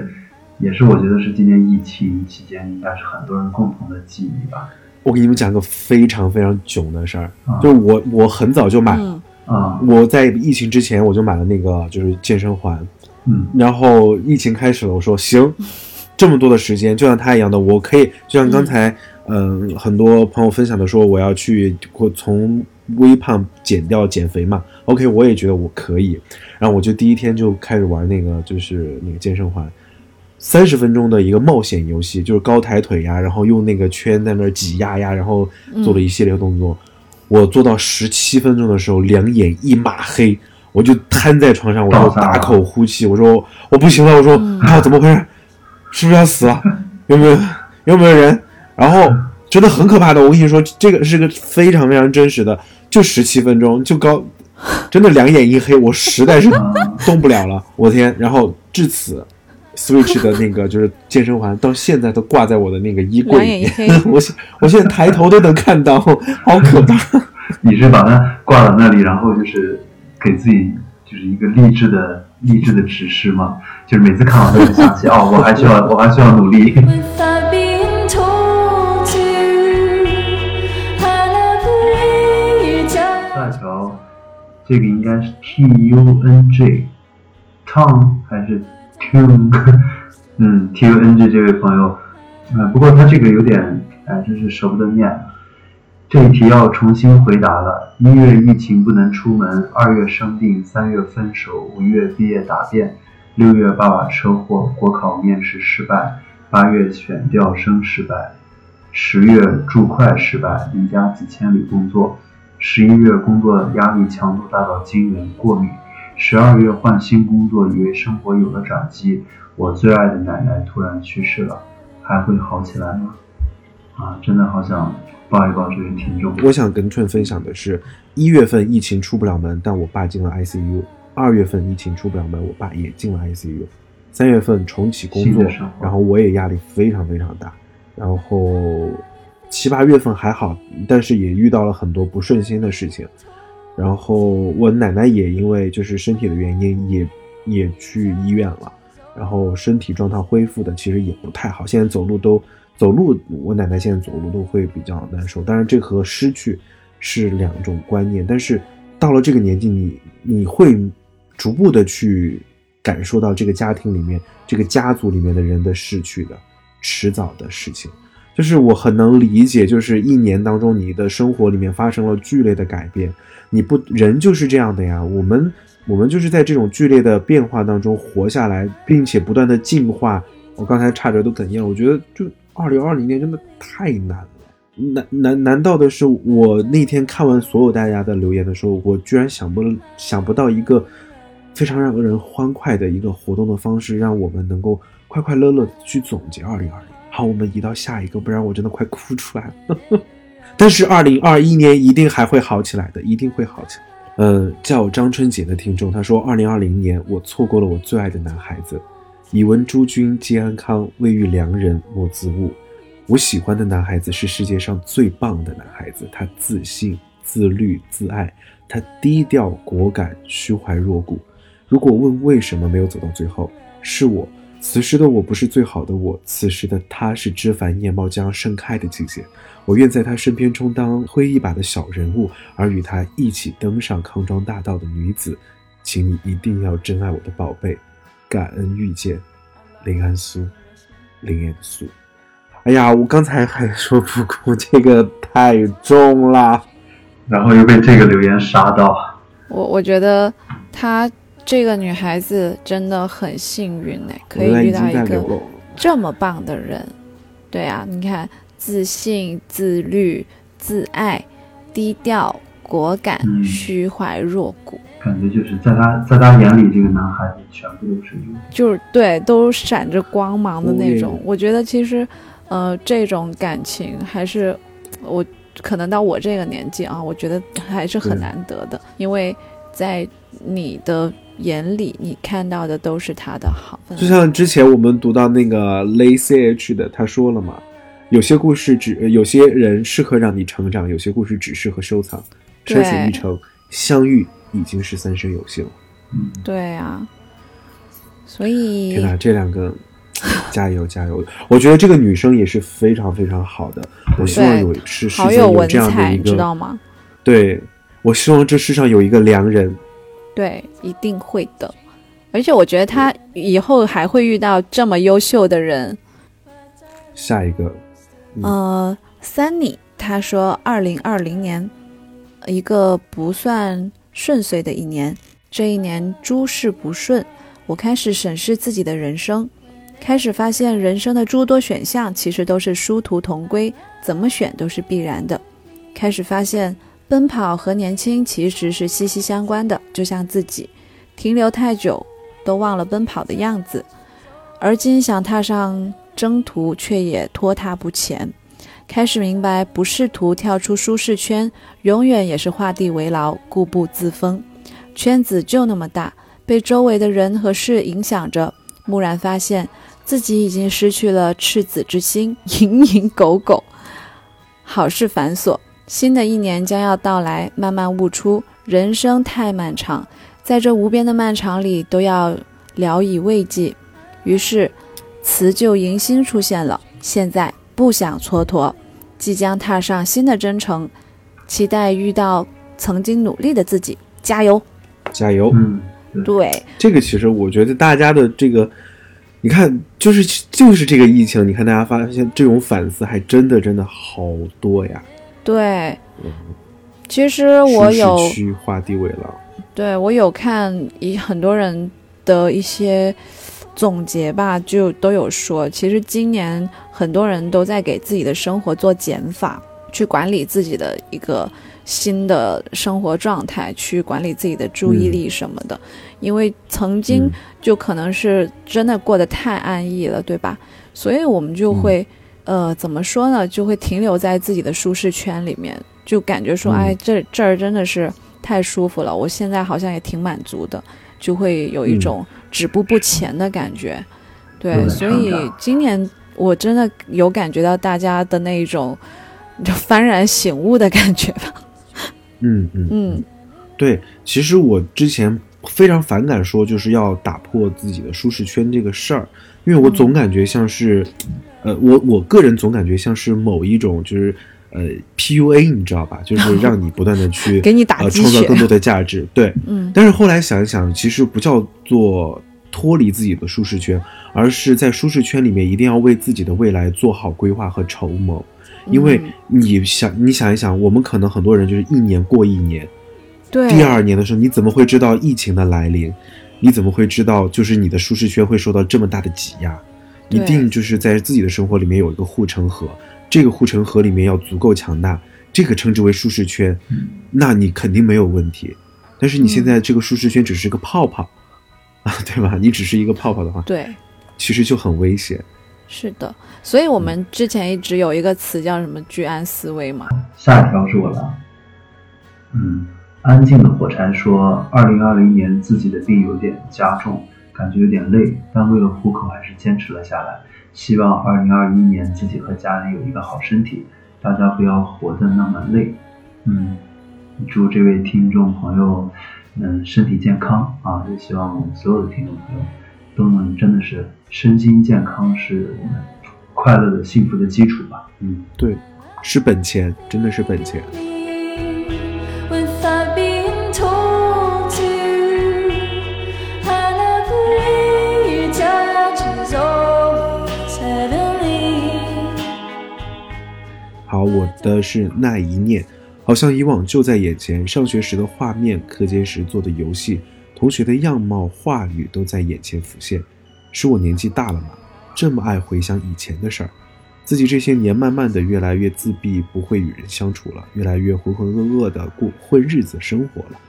[SPEAKER 4] 也是我觉得是今年疫情期间应该是很多人共同的记忆吧。
[SPEAKER 2] 我给你们讲个非常非常囧的事儿，
[SPEAKER 4] 啊
[SPEAKER 2] 就是我我很早就买，
[SPEAKER 3] 嗯
[SPEAKER 4] 啊
[SPEAKER 2] 我在疫情之前我就买了那个就是健身环，
[SPEAKER 4] 嗯
[SPEAKER 2] 然后疫情开始了，我说行，这么多的时间，就像他一样的，我可以，就像刚才嗯、很多朋友分享的说，我要去我从微胖减掉减肥嘛，OK，我也觉得我可以，然后我就第一天就开始玩那个就是那个健身环。三十分钟的一个冒险游戏，就是高抬腿呀，然后用那个圈在那儿挤压呀，然后做了一系列动作。我做到十七分钟的时候，两眼一抹黑，我就瘫在床上，我就大口呼气，我说我不行了，我说
[SPEAKER 3] 嗯
[SPEAKER 2] 啊怎么回事？是不是要死了？有没有有没有人？然后真的很可怕的，我跟你说，这个是个非常非常真实的，就十七分钟就高，真的两眼一黑，我实在是
[SPEAKER 4] 啊
[SPEAKER 2] 动不了了，我天！然后至此，Switch 的那个就是健身环到现在都挂在我的那个衣柜里面 我现我现在抬头都能看到，好可怕。
[SPEAKER 4] 你是把它挂到那里，然后就是给自己就是一个励志的励志的指示吗？就是每次看完都会想起 哦，我还需要我还需要努力。一条，这个应该是 T U N G，Tong 还是 Tune？嗯，T U N G 这位朋友，呃，不过他这个有点，哎，真是舍不得念。这一题要重新回答了。一月疫情不能出门，二月生病，三月分手，五月毕业答辩，六月爸爸车祸，国考面试失败，八月选调生失败，十月注会失败，离家几千里工作，十一月工作压力强度大到惊人，过敏，十二月换新工作，以为生活有了转机，我最爱的奶奶突然去世了，还会好起来吗？啊，真的好想抱一抱这位听众。
[SPEAKER 2] 我想跟春分享的是，一月份疫情出不了门，但我爸进了 ICU；二月份疫情出不了门，我爸也进了 ICU；三月份重启工作然后我也压力非常非常大。然后七八月份还好，但是也遇到了很多不顺心的事情。然后我奶奶也因为就是身体的原因也也去医院了，然后身体状态恢复的其实也不太好，现在走路都走路，我奶奶现在走路都会比较难受。当然，这和失去是两种观念，但是到了这个年纪，你你会逐步的去感受到这个家庭里面、这个家族里面的人的逝去的迟早的事情。就是我很能理解，就是一年当中你的生活里面发生了剧烈的改变，你不人就是这样的呀。我们我们就是在这种剧烈的变化当中活下来，并且不断的进化。我刚才差点都哽咽了，我觉得就二零二零年真的太难了。难难难道的是，我那天看完所有大家的留言的时候，我居然想不想不到一个非常让人欢快的一个活动的方式，让我们能够快快乐乐地去总结二零二零。好，我们移到下一个，不然我真的快哭出来了。但是二零二一年一定还会好起来的，一定会好起来。呃，叫张春杰的听众他说，二零二零年我错过了我最爱的男孩子，以闻诸君皆安康，未遇良人莫自误。我喜欢的男孩子是世界上最棒的男孩子，他自信、自律、自爱，他低调、果敢、虚怀若谷。如果问为什么没有走到最后，是我。此时的我不是最好的我，此时的他是枝繁叶茂将盛开的季节。我愿在他身边充当挥一把的小人物，而与他一起登上康庄大道的女子。请你一定要珍爱我的宝贝，感恩遇见，林安苏，林安苏。哎呀，我刚才还说不哭，这个太重了。
[SPEAKER 4] 然后又被这个留言杀到，
[SPEAKER 3] 我我觉得他这个女孩子真的很幸运哎，可以遇到一个。这么棒的人。对啊，你看，自信、自律、自爱、低调、果敢、
[SPEAKER 4] 嗯
[SPEAKER 3] 虚怀若谷，
[SPEAKER 4] 感觉就是在他在他眼里，这个男孩子全部都是。
[SPEAKER 3] 就是对，都闪着光芒的那种。
[SPEAKER 2] 我
[SPEAKER 3] 觉得其实，呃，这种感情还是我可能到我这个年纪啊，我觉得还是很难得的，因为在你的眼里，你看到的都是他的好。
[SPEAKER 2] 就像之前我们读到那个 Lay CH 的，他说了嘛，有些故事只有些人适合让你成长，有些故事只适合收藏。
[SPEAKER 3] 对
[SPEAKER 2] 车水一程，相遇已经是三生有幸。
[SPEAKER 4] 嗯，
[SPEAKER 3] 对啊，所以
[SPEAKER 2] 天哪，这两个加油加油！我觉得这个女生也是非常非常好的，我希望有是世
[SPEAKER 3] 好有
[SPEAKER 2] 有这样的，一
[SPEAKER 3] 个知道
[SPEAKER 2] 个，
[SPEAKER 3] 吗？
[SPEAKER 2] 对我希望这世上有一个良人。
[SPEAKER 3] 对，一定会的。而且我觉得他以后还会遇到这么优秀的人。
[SPEAKER 2] 下一个，嗯
[SPEAKER 3] 呃，Sunny 他说，二零二零年一个不算顺遂的一年，这一年诸事不顺，我开始审视自己的人生，开始发现人生的诸多选项其实都是殊途同归，怎么选都是必然的。开始发现奔跑和年轻其实是息息相关的，就像自己停留太久都忘了奔跑的样子，而今想踏上征途，却也拖沓不前。开始明白，不试图跳出舒适圈，永远也是画地为牢，固步自封。圈子就那么大，被周围的人和事影响着，蓦然发现自己已经失去了赤子之心，蝇营狗苟。好事繁琐，新的一年将要到来，慢慢悟出人生太漫长，在这无边的漫长里，都要聊以慰藉。于是，辞旧迎新出现了。现在不想蹉跎，即将踏上新的征程，期待遇到曾经努力的自己，加油！
[SPEAKER 2] 加油！
[SPEAKER 4] 嗯，
[SPEAKER 3] 对，
[SPEAKER 2] 这个其实我觉得大家的这个，你看，就是就是这个疫情，你看大家发现这种反思还真的真的好多呀。
[SPEAKER 3] 对。其实我有
[SPEAKER 2] 区画地为牢，
[SPEAKER 3] 对我有看一很多人的一些总结吧，就都有说，其实今年很多人都在给自己的生活做减法，去管理自己的一个新的生活状态，去管理自己的注意力什么的。因为曾经
[SPEAKER 2] 嗯
[SPEAKER 3] 就可能是真的过得太安逸了，对吧？所以我们就会呃，怎么说呢，就会停留在自己的舒适圈里面，就感觉说，
[SPEAKER 2] 嗯。
[SPEAKER 3] 哎，这这儿真的是太舒服了，我现在好像也挺满足的，就会有一
[SPEAKER 2] 嗯。
[SPEAKER 3] 种止步不前的感觉。对，所以今年我真的有感觉到大家的那一种 就幡然醒悟的感觉吧。
[SPEAKER 2] 嗯嗯。
[SPEAKER 3] 嗯。
[SPEAKER 2] 对，其实我之前非常反感说就是要打破自己的舒适圈这个事儿，因为我总感觉像是，呃，我我个人总感觉像是某一种就是呃 PUA，你知道吧？就是 让你不断的去
[SPEAKER 3] 给你打
[SPEAKER 2] 呃
[SPEAKER 3] 鸡血
[SPEAKER 2] 创造更多的价值，对。
[SPEAKER 3] 嗯
[SPEAKER 2] 但是后来想一想，其实不叫做脱离自己的舒适圈，而是在舒适圈里面一定要为自己的未来做好规划和筹谋。因为
[SPEAKER 3] 嗯
[SPEAKER 2] 你想，你想一想，我们可能很多人就是一年过一年，
[SPEAKER 3] 对，
[SPEAKER 2] 第二年的时候，你怎么会知道疫情的来临？你怎么会知道就是你的舒适圈会受到这么大的挤压？一定就是在自己的生活里面有一个护城河，这个护城河里面要足够强大，这个称之为舒适圈，那你肯定没有问题。但是你现在这个舒适圈只是个泡泡，啊，对吧？你只是一个泡泡的话，
[SPEAKER 3] 对。
[SPEAKER 2] 其实就很危险。
[SPEAKER 3] 是的，所以我们之前一直有一个词叫什么“居安思危”嘛。
[SPEAKER 4] 下一条是我的。嗯，安静的火柴说，二零二零年自己的病有点加重，感觉有点累，但为了糊口还是坚持了下来。希望二零二一年自己和家人有一个好身体，大家不要活得那么累。嗯，祝这位听众朋友，嗯，身体健康啊！也希望我们所有的听众朋友都能真的是身心健康，是我们快乐的、幸福的基础吧。嗯。
[SPEAKER 2] 对，是本钱，真的是本钱。好，我的是那一念，好像以往就在眼前，上学时的画面，课间时做的游戏，同学的样貌、话语都在眼前浮现。是我年纪大了吗？这么爱回想以前的事儿，自己这些年慢慢的越来越自闭，不会与人相处了，越来越浑浑噩噩的过混日子生活了。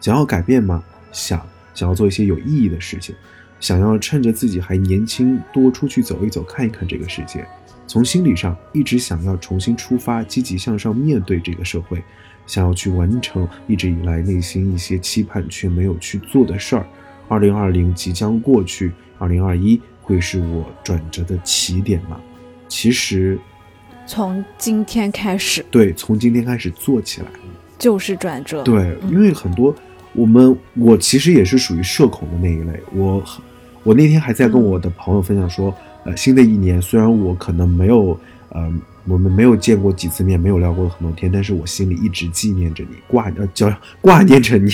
[SPEAKER 2] 想要改变吗？想，想要做一些有意义的事情，想要趁着自己还年轻，多出去走一走，看一看这个世界。从心理上一直想要重新出发，积极向上面对这个社会，想要去完成一直以来内心一些期盼却没有去做的事儿。二零二零即将过去，二零二一会是我转折的起点吗？其实，
[SPEAKER 3] 从今天开始
[SPEAKER 2] 对，从今天开始做起来。
[SPEAKER 3] 就是转折。
[SPEAKER 2] 对，
[SPEAKER 3] 嗯
[SPEAKER 2] 因为很多我们，我其实也是属于社恐的那一类。我我那天还在跟我的朋友分享说，呃，新的一年虽然我可能没有，呃，我们没有见过几次面，没有聊过很多天，但是我心里一直纪念着你，挂呃叫挂念着你，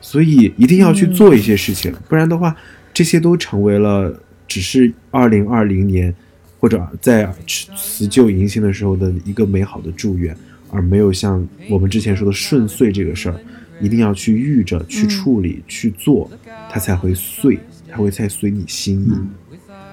[SPEAKER 2] 所以一定要去做一些事情，不然的话，这些都成为了只是二零二零年或者在辞旧迎新的时候的一个美好的祝愿。而没有像我们之前说的顺遂这个事儿，一定要去遇着、去处理、去做，它才会遂，它会才随你心意。
[SPEAKER 4] 嗯，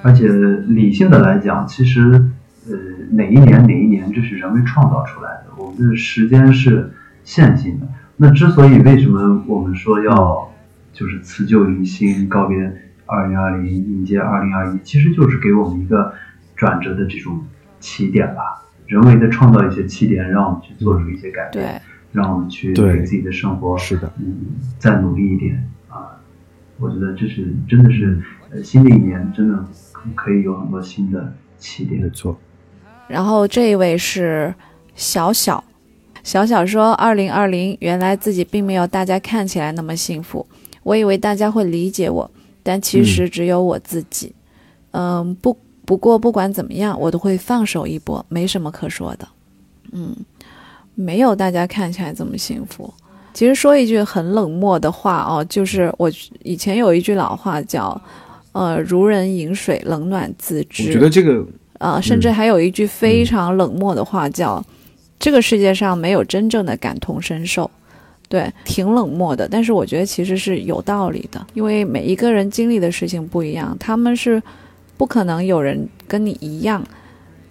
[SPEAKER 4] 而且理性的来讲，其实呃哪一年哪一年这是人为创造出来的，我们的时间是线性的。那之所以为什么我们说要就是辞旧迎新，告别二零二零，迎接二零二一，其实就是给我们一个转折的这种起点吧。人为的创造一些起点，让我们去做出一些改变，
[SPEAKER 3] 对
[SPEAKER 4] 让我们去给自己的生活
[SPEAKER 2] 是的，
[SPEAKER 4] 嗯，再努力一点啊！我觉得这是真的是，呃，新的一年真的可以有很多新的起点。
[SPEAKER 2] 没错。
[SPEAKER 3] 然后这一位是小小，小小说，二零二零原来自己并没有大家看起来那么幸福，我以为大家会理解我，但其实只有我自己。嗯，不不过不管怎么样，我都会放手一搏，没什么可说的。嗯，没有大家看起来这么幸福。其实说一句很冷漠的话哦，就是我以前有一句老话叫，呃，如人饮水，冷暖自知。
[SPEAKER 2] 我觉得这个
[SPEAKER 3] 啊，甚至还有一句非常冷漠的话叫：“这个世界上没有真正的感同身受。”对，挺冷漠的，但是我觉得其实是有道理的，因为每一个人经历的事情不一样，他们是不可能有人跟你一样，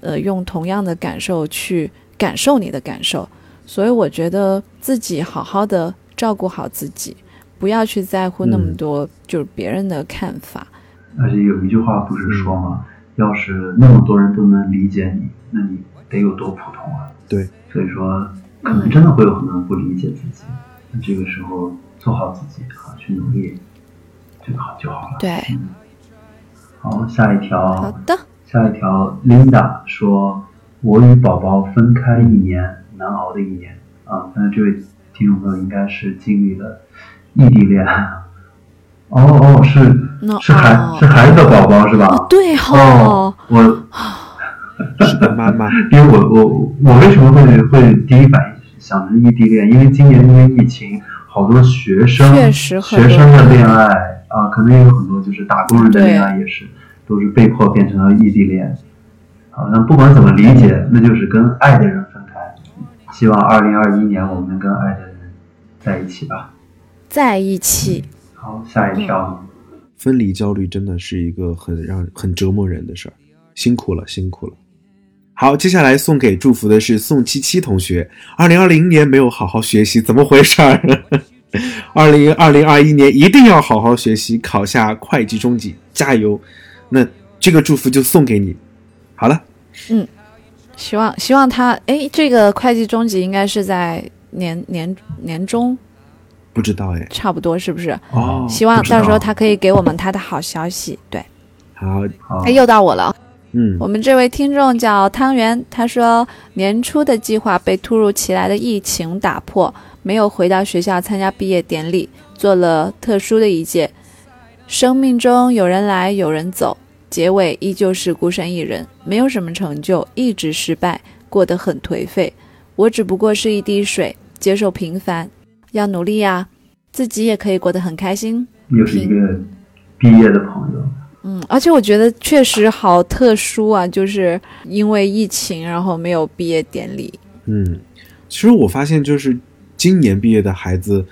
[SPEAKER 3] 呃，用同样的感受去感受你的感受，所以我觉得自己好好的照顾好自己，不要去在乎那么
[SPEAKER 2] 嗯
[SPEAKER 3] 多就是别人的看法。
[SPEAKER 4] 而且有一句话不是说吗？要是那么多人都能理解你，那你得有多普通啊？
[SPEAKER 2] 对，
[SPEAKER 4] 所以说，可能真的会有很多人不理解自己。那这个时候做好自己啊，去努力，这个好就好了。
[SPEAKER 3] 对，
[SPEAKER 4] 嗯。好，下一条。
[SPEAKER 3] 好的。
[SPEAKER 4] 下一条，Linda 说：“我与宝宝分开一年，难熬的一年啊。”那这位听众朋友应该是经历了异地恋。哦哦，是是孩是孩子的宝宝是吧？
[SPEAKER 3] 哦，对
[SPEAKER 4] 哦，我
[SPEAKER 2] 是的妈妈。
[SPEAKER 4] 因为我我我为什么会会第一反应想着异地恋？因为今年因为疫情，好多学生
[SPEAKER 3] 确实
[SPEAKER 4] 学生的恋爱啊，可能也有很多就是打工人的恋爱也是。都是被迫变成了异地恋，好，那不管怎么理解，那就是跟爱的人分开。希望二零二一年我们能跟爱的人在一起吧，
[SPEAKER 3] 在一起。
[SPEAKER 4] 好，下一条，
[SPEAKER 2] 分离焦虑真的是一个很让很折磨人的事儿，辛苦了，辛苦了。好，接下来送给祝福的是宋七七同学，二零二零年没有好好学习，怎么回事儿？二 零二零二一年一定要好好学习，考下会计中级，加油！那这个祝福就送给你，好了。
[SPEAKER 3] 嗯，希望希望他哎，这个会计中级应该是在年年年中，
[SPEAKER 2] 不知道哎，
[SPEAKER 3] 差不多是不是？
[SPEAKER 2] 哦，
[SPEAKER 3] 希望到时候他可以给我们他的好消息。对，
[SPEAKER 2] 好，
[SPEAKER 3] 哎，又到我了。
[SPEAKER 2] 嗯，
[SPEAKER 3] 我们这位听众叫汤圆，他说年初的计划被突如其来的疫情打破，没有回到学校参加毕业典礼，做了特殊的一届。生命中有人来有人走，结尾依旧是孤身一人，没有什么成就，一直失败，过得很颓废。我只不过是一滴水，接受平凡，要努力呀，自己也可以过得很开心。
[SPEAKER 4] 又是一个毕业的朋友，
[SPEAKER 3] 嗯，而且我觉得确实好特殊啊，就是因为疫情，然后没有毕业典礼。
[SPEAKER 2] 嗯，其实我发现，就是今年毕业的孩子。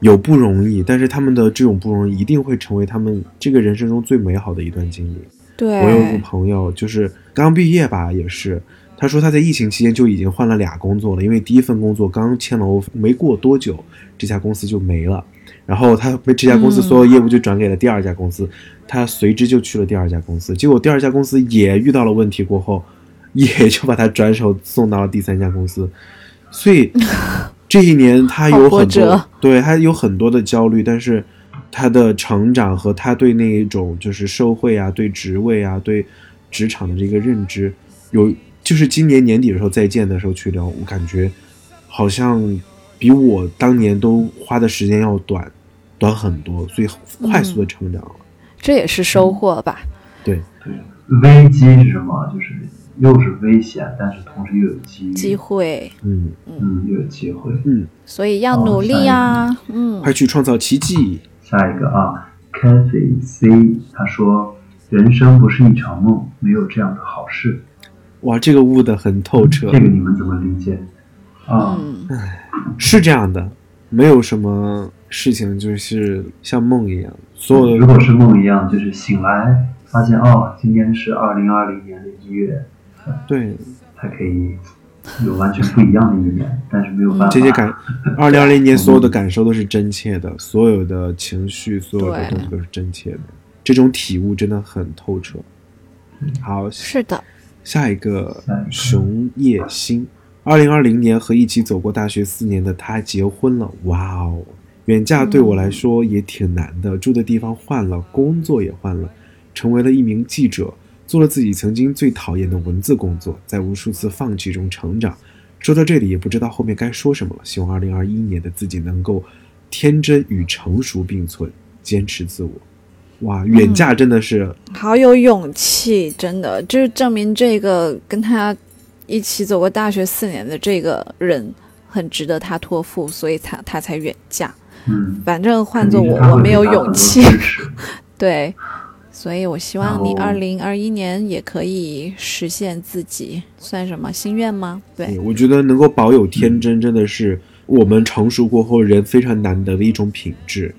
[SPEAKER 2] 有不容易，但是他们的这种不容易一定会成为他们这个人生中最美好的一段经历。
[SPEAKER 3] 对
[SPEAKER 2] 我有一个朋友，就是刚毕业吧，也是，他说他在疫情期间就已经换了俩工作了，因为第一份工作刚签了 offer，没过多久，这家公司就没了，然后他被这家公司所有业务就转给了第二家公司，他随之就去了第二家公司，结果第二家公司也遇到了问题，过后也就把他转手送到了第三家公司，所以。这一年他有很多，对他有很多的焦虑，但是他的成长和他对那一种就是社会啊、对职位啊、对职场的这个认知，有就是今年年底的时候再见的时候去聊，我感觉好像比我当年都花的时间要短，短很多，所以快速的成长了。
[SPEAKER 3] 这也是收获吧？
[SPEAKER 2] 对
[SPEAKER 4] 对，危机是什么？就是。又是危险，但是同时又有机。
[SPEAKER 3] 机会，
[SPEAKER 2] 嗯
[SPEAKER 4] 嗯，又有机会，
[SPEAKER 2] 嗯，
[SPEAKER 3] 所以要努力呀，嗯，
[SPEAKER 2] 快去创造奇迹。
[SPEAKER 4] 下一个啊，Cathy C，他说：“人生不是一场梦，没有这样的好事。”
[SPEAKER 2] 哇，这个悟的很透彻。
[SPEAKER 4] 这个你们怎么理解？啊，
[SPEAKER 2] 唉，是这样的，没有什么事情就是像梦一样，所有的
[SPEAKER 4] 如果是梦一样，就是醒来发现哦，今天是二零二零年的一月。
[SPEAKER 2] 对，
[SPEAKER 4] 它可以有完全不一样的一面，但是没有办法。
[SPEAKER 2] 这些感，二零二零年所有的感受都是真切的，所有的情绪，所有的东西都是真切的。这种体悟真的很透彻。好，
[SPEAKER 3] 是的。
[SPEAKER 2] 下一个熊叶星，二零二零年和一起走过大学四年的他结婚了。哇哦，远嫁对我来说也挺难的，住的地方换了，工作也换了，成为了一名记者。做了自己曾经最讨厌的文字工作，在无数次放弃中成长。说到这里，也不知道后面该说什么了。希望二零二一年的自己能够天真与成熟并存，坚持自我。哇，远嫁真的是
[SPEAKER 3] 好有勇气，真的就是证明这个跟他一起走过大学四年的这个人很值得他托付，所以他他才远嫁。
[SPEAKER 4] 嗯，
[SPEAKER 3] 反正换做我，我没有勇气。对。所以，我希望你二零二一年也可以实现自己，算什么心愿吗？对，
[SPEAKER 2] 我觉得能够保有天真，真的是我们成熟过后人非常难得的一种品质。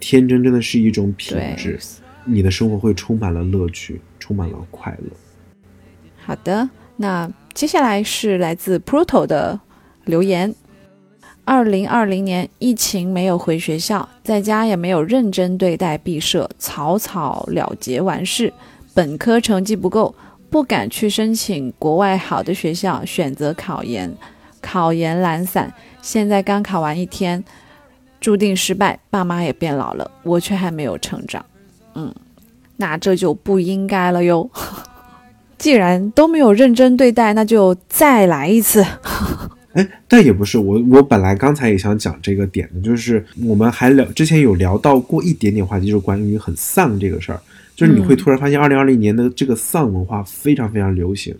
[SPEAKER 2] 天真真的是一种品质，你的生活会充满了乐趣，充满了快乐。
[SPEAKER 3] 好的，那接下来是来自 Proto 的留言。二零二零年疫情没有回学校，在家也没有认真对待毕设，草草了结完事。本科成绩不够，不敢去申请国外好的学校，选择考研，考研懒散，现在刚考完一天，注定失败。爸妈也变老了，我却还没有成长。嗯，那这就不应该了哟。既然都没有认真对待，那就再来一次。
[SPEAKER 2] 哎，但也不是我，我本来刚才也想讲这个点的，就是我们还聊之前有聊到过一点点话题，就是关于很丧这个事儿，就是你会突然发现，二零二零年的这个丧文化非常非常流行。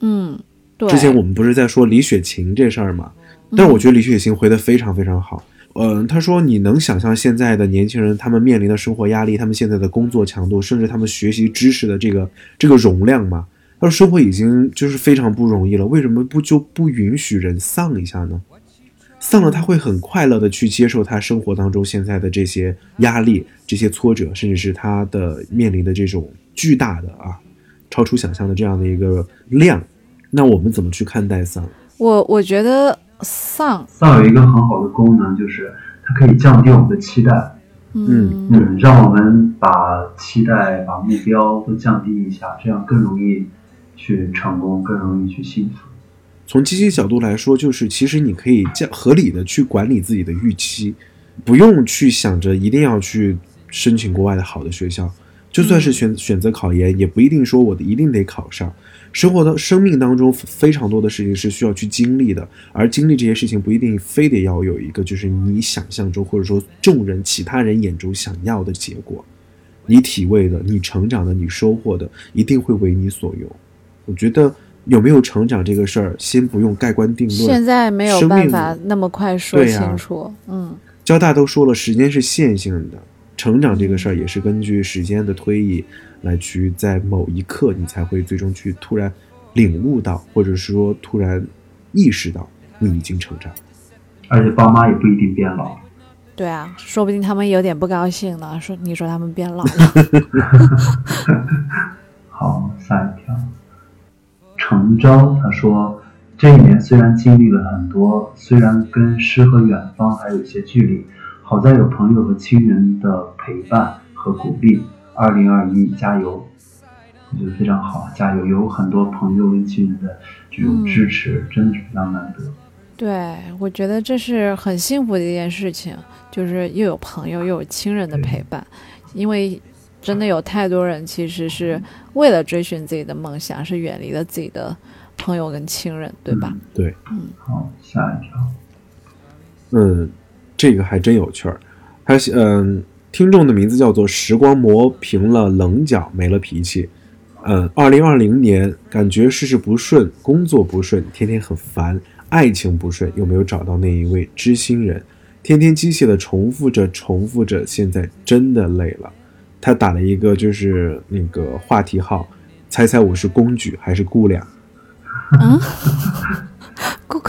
[SPEAKER 3] 嗯，对。
[SPEAKER 2] 之前我们不是在说李雪琴这事儿吗？但是我觉得李雪琴回的非常非常好。嗯，嗯他说你能想象现在的年轻人他们面临的生活压力，他们现在的工作强度，甚至他们学习知识的这个这个容量吗？他说生活已经就是非常不容易了，为什么不就不允许人丧一下呢？丧了他会很快乐的去接受他生活当中现在的这些压力、这些挫折，甚至是他的面临的这种巨大的啊，超出想象的这样的一个量。那我们怎么去看待丧？
[SPEAKER 3] 我我觉得丧。
[SPEAKER 4] 丧有一个很好的功能，就是它可以降低我们的期待，
[SPEAKER 2] 嗯。
[SPEAKER 4] 嗯，让我们把期待、把目标都降低一下，这样更容易去成功，更容易去幸福。
[SPEAKER 2] 从积极角度来说，就是其实你可以降合理的去管理自己的预期，不用去想着一定要去申请国外的好的学校，就算是选选择考研，也不一定说我的一定得考上。生活的生命当中非常多的事情是需要去经历的，而经历这些事情不一定非得要有一个就是你想象中或者说众人其他人眼中想要的结果，你体味的、你成长的、你收获的，一定会为你所用。我觉得有没有成长这个事儿，先不用盖棺定论。
[SPEAKER 3] 现在没有办法那么快说清楚。嗯，
[SPEAKER 2] 交大都说了，时间是线性的，成长这个事儿也是根据时间的推移来去在某一刻，你才会最终去突然领悟到，或者是说突然意识到你已经成长。
[SPEAKER 4] 而且爸妈也不一定变老。
[SPEAKER 3] 对啊，说不定他们有点不高兴呢。说你说他们变老了，
[SPEAKER 4] 好，下一条。程昭他说，这一年虽然经历了很多，虽然跟诗和远方还有一些距离，好在有朋友和亲人的陪伴和鼓励。二零二一，加油！我觉得非常好，加油！有很多朋友跟亲人的这种支持，真的是非常难得。
[SPEAKER 3] 对我觉得这是很幸福的一件事情，就是又有朋友又有亲人的陪伴，因为真的有太多人其实是为了追寻自己的梦想，是远离了自己的朋友跟亲人，对吧？
[SPEAKER 2] 对，嗯
[SPEAKER 4] 好，下一条。
[SPEAKER 2] 嗯，这个还真有趣儿。还嗯，听众的名字叫做时光磨平了棱角，没了脾气。嗯，二零二零年感觉事事不顺，工作不顺，天天很烦，爱情不顺，又没有找到那一位知心人，天天机械的重复着，重复着，现在真的累了。他打了一个就是那个话题号，猜猜我是公举还是姑娘？
[SPEAKER 3] 嗯，公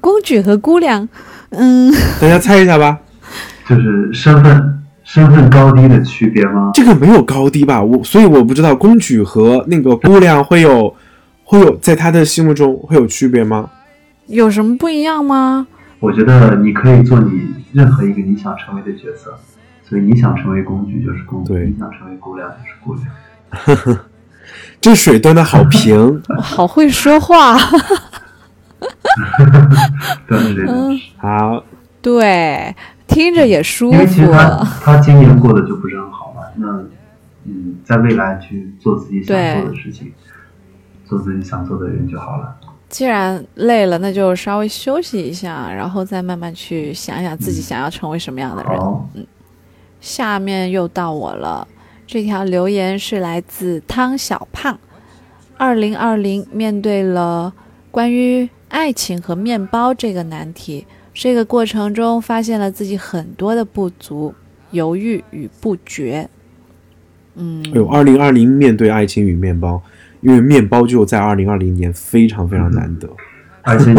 [SPEAKER 3] 公举和姑娘，嗯，
[SPEAKER 2] 大家猜一下吧。
[SPEAKER 4] 就是身份身份高低的区别吗？
[SPEAKER 2] 这个没有高低吧？我所以我不知道公举和那个姑娘会有会有在他的心目中会有区别吗？
[SPEAKER 3] 有什么不一样吗？
[SPEAKER 4] 我觉得你可以做你任何一个你想成为的角色，所以你想成为公举就是公举，你想成为姑娘就是姑娘。
[SPEAKER 2] 这水端的好平，
[SPEAKER 3] 好会说话，
[SPEAKER 4] 对
[SPEAKER 2] 好，
[SPEAKER 3] 对，听着也舒
[SPEAKER 4] 因为其实
[SPEAKER 3] 服。
[SPEAKER 4] 他他今年过得就不是很好嘛，那嗯，在未来去做自己想做的事情，做自己想做的人就好了。
[SPEAKER 3] 既然累了，那就稍微休息一下，然后再慢慢去想想自己想要成为什么样的人。
[SPEAKER 4] 嗯，
[SPEAKER 3] 下面又到我了，这条留言是来自汤小胖。二零二零面对了关于爱情和面包这个难题，这个过程中发现了自己很多的不足、犹豫与不决。嗯，
[SPEAKER 2] 哎呦，二零二零面对爱情与面包，因为面包就在二零二零年非常非常难得，
[SPEAKER 4] 而且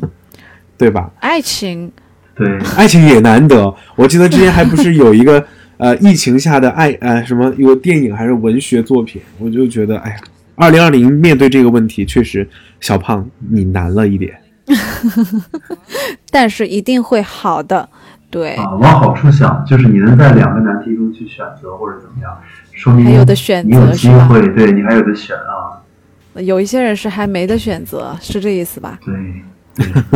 [SPEAKER 2] 对吧？
[SPEAKER 3] 爱情
[SPEAKER 4] 对
[SPEAKER 2] 爱情也难得。我记得之前还不是有一个 呃疫情下的爱呃什么有电影还是文学作品，我就觉得哎呀，二零二零面对这个问题，确实小胖你难了一点。
[SPEAKER 3] 但是一定会好的。对，
[SPEAKER 4] 啊，往好处想，就是你能在两个难题中去选择或者怎么样，说明
[SPEAKER 3] 还有的选
[SPEAKER 4] 你有
[SPEAKER 3] 择？
[SPEAKER 4] 机会，对你还有的选啊，
[SPEAKER 3] 有一些人是还没得选择，是这意思吧？
[SPEAKER 4] 对，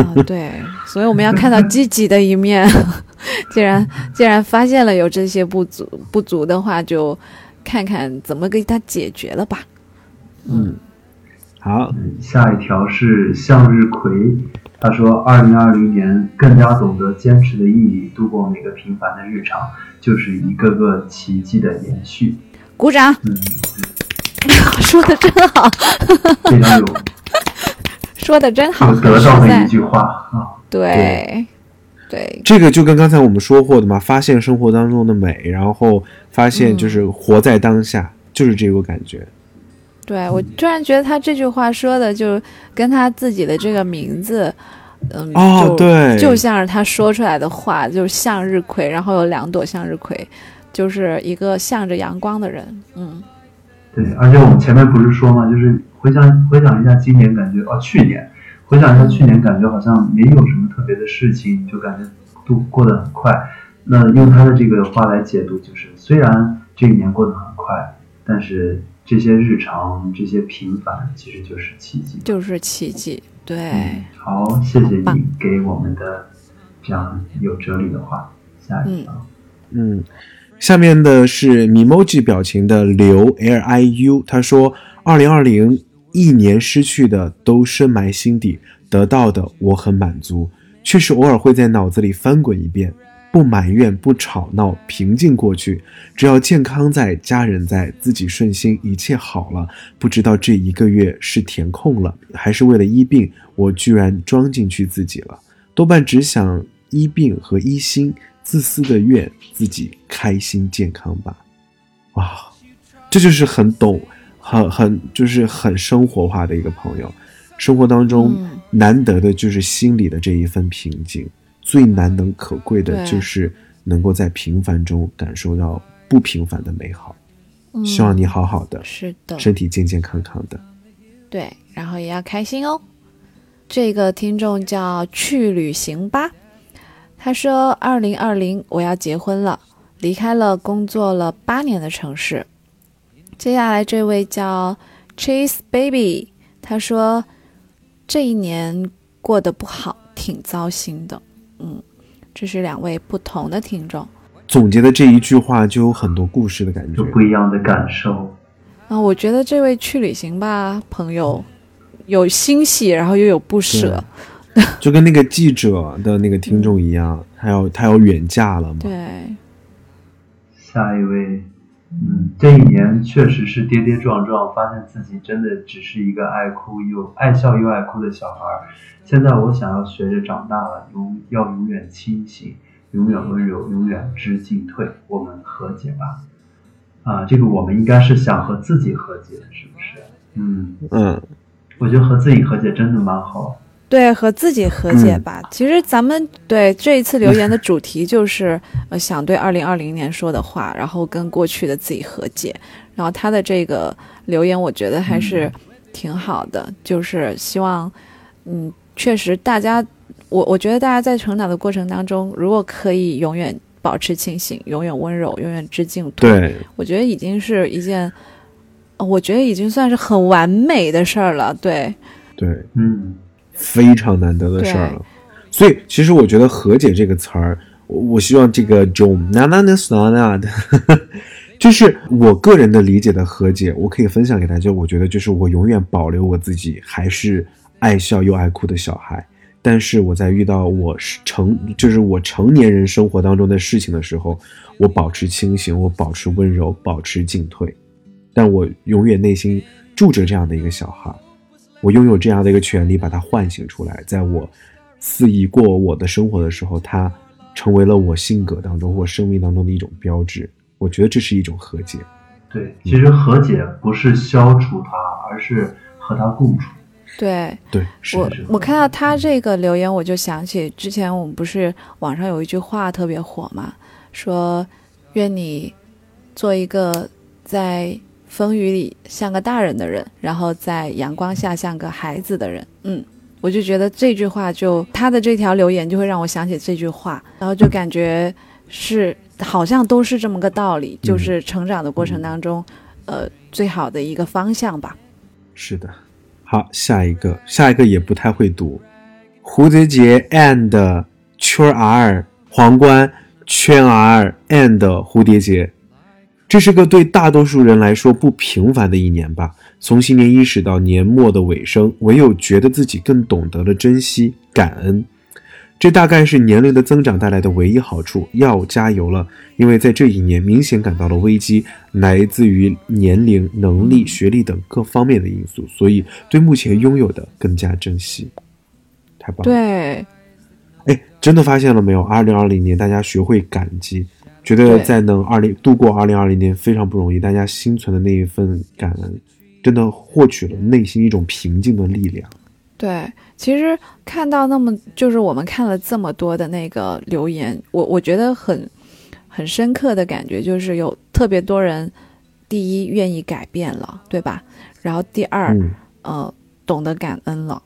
[SPEAKER 3] 啊，对，所以我们要看到积极的一面。既然既然发现了有这些不足不足的话，就看看怎么给它解决了吧。
[SPEAKER 2] 嗯，好，
[SPEAKER 4] 嗯下一条是向日葵，他说，二零二零年更加懂得坚持的意义，度过每个平凡的日常，就是一个个奇迹的延续。
[SPEAKER 3] 鼓掌，
[SPEAKER 4] 嗯，
[SPEAKER 3] 说的真好，
[SPEAKER 4] 非常有。
[SPEAKER 3] 说的真好，
[SPEAKER 4] 有得到的一句话。啊。
[SPEAKER 3] 对对。
[SPEAKER 2] 这个就跟刚才我们说过的嘛，发现生活当中的美，然后发现
[SPEAKER 3] 嗯
[SPEAKER 2] 就是活在当下，就是这个感觉。
[SPEAKER 3] 对，我突然觉得他这句话说的就跟他自己的这个名字，嗯，
[SPEAKER 2] 哦
[SPEAKER 3] 就
[SPEAKER 2] 对。
[SPEAKER 3] 就像是他说出来的话，就是向日葵，然后有两朵向日葵，就是一个向着阳光的人，嗯，
[SPEAKER 4] 对，而且我们前面不是说嘛，就是回想回想一下今年，感觉哦，去年回想一下去年，感觉好像没有什么特别的事情，就感觉度过得很快。那用他的这个话来解读，就是虽然这一年过得很快，但是这些日常、这些平凡，其实就是奇迹。
[SPEAKER 3] 就是奇迹，对，
[SPEAKER 4] 嗯，好，谢谢你给我们的这样有哲理的话。下一条，
[SPEAKER 2] 嗯，下面的是 emoji 表情的刘 L I U，他说：“二零二零一年失去的都深埋心底，得到的我很满足，却是偶尔会在脑子里翻滚一遍。不埋怨，不吵闹，平静过去。只要健康在，家人在，自己顺心，一切好了。不知道这一个月是填空了，还是为了医病，我居然装进去自己了。多半只想医病和医心，自私的愿自己开心健康吧。哇，这就是很懂，很很就是很生活化的一个朋友。生活当中
[SPEAKER 3] 嗯
[SPEAKER 2] 难得的就是心里的这一份平静，最难能可贵的就是能够在平凡中感受到不平凡的美好。
[SPEAKER 3] 嗯
[SPEAKER 2] 希望你好好的，
[SPEAKER 3] 是的，
[SPEAKER 2] 身体健健康康的。
[SPEAKER 3] 对，然后也要开心哦。这个听众叫去旅行吧，他说：“二零二零我要结婚了，离开了工作了八年的城市。”接下来这位叫 Chase Baby，他说：“这一年过得不好，挺糟心的。”嗯，这是两位不同的听众。
[SPEAKER 2] 总结的这一句话就有很多故事的感觉
[SPEAKER 4] 就。不一样的感受。
[SPEAKER 3] 啊，我觉得这位去旅行吧朋友有欣喜，然后又有不舍。
[SPEAKER 2] 就跟那个记者的那个听众一样，他要他要远嫁了嘛。
[SPEAKER 3] 对，
[SPEAKER 4] 下一位，嗯，这一年确实是跌跌撞撞，发现自己真的只是一个爱哭又爱笑又爱哭的小孩儿。现在我想要学着长大了，永要永远清醒，永远温柔，永远知进退。我们和解吧。啊，这个我们应该是想和自己和解，是不是？嗯，
[SPEAKER 2] 嗯，
[SPEAKER 4] 我觉得和自己和解真的蛮好。
[SPEAKER 3] 对，和自己和解
[SPEAKER 2] 嗯
[SPEAKER 3] 吧。其实咱们对这一次留言的 主题就是，呃，想对二零二零年说的话，然后跟过去的自己和解。然后他的这个留言，我觉得还是挺好的，就是希望，嗯，确实大家，我我觉得大家在成长的过程当中，如果可以永远保持清醒，永远温柔，永远知进退，
[SPEAKER 2] 对，
[SPEAKER 3] 我觉得已经是一件，呃我觉得已经算是很完美的事儿了。对，
[SPEAKER 2] 对，
[SPEAKER 4] 嗯，
[SPEAKER 2] 非常难得的事儿了。所以，其实我觉得“和解”这个词儿，我我希望这个 “jo na na na na” 的”，就是我个人的理解的和解，我可以分享给大家。我觉得就是我永远保留我自己还是爱笑又爱哭的小孩，但是我在遇到我是成就是我成年人生活当中的事情的时候，我保持清醒，我保持温柔，保持进退，但我永远内心住着这样的一个小孩。我拥有这样的一个权利，把它唤醒出来，在我肆意过我的生活的时候，它成为了我性格当中或生命当中的一种标志。我觉得这是一种和解。
[SPEAKER 4] 对，其实和解不是消除它，而是和它共处。
[SPEAKER 3] 对，
[SPEAKER 2] 对，是
[SPEAKER 3] 我我看到他这个留言，我就想起之前我们不是网上有一句话特别火嘛，说愿你做一个在风雨里像个大人的人，然后在阳光下像个孩子的人。嗯，我就觉得这句话就他的这条留言就会让我想起这句话，然后就感觉是好像都是这么个道理，就是成长的过程当中，呃，最好的一个方向吧。
[SPEAKER 2] 是的，好，下一个，下一个也不太会读，蝴蝶结 and 圈 r 皇冠圈 r and 蝴蝶结，这是个对大多数人来说不平凡的一年吧。从新年伊始到年末的尾声，唯有觉得自己更懂得了珍惜、感恩。这大概是年龄的增长带来的唯一好处。要加油了，因为在这一年明显感到了危机，来自于年龄、能力、学历等各方面的因素，所以对目前拥有的更加珍惜。太棒了！
[SPEAKER 3] 对，
[SPEAKER 2] 哎，真的发现了没有？二零二零年大家学会感激，觉得在能二零度过二零二零年非常不容易，大家心存的那一份感恩，真的获取了内心一种平静的力量。
[SPEAKER 3] 对，其实看到那么就是我们看了这么多的那个留言，我我觉得很很深刻的感觉就是有特别多人，第一愿意改变了，对吧？然后第二，
[SPEAKER 2] 嗯
[SPEAKER 3] 呃，懂得感恩了，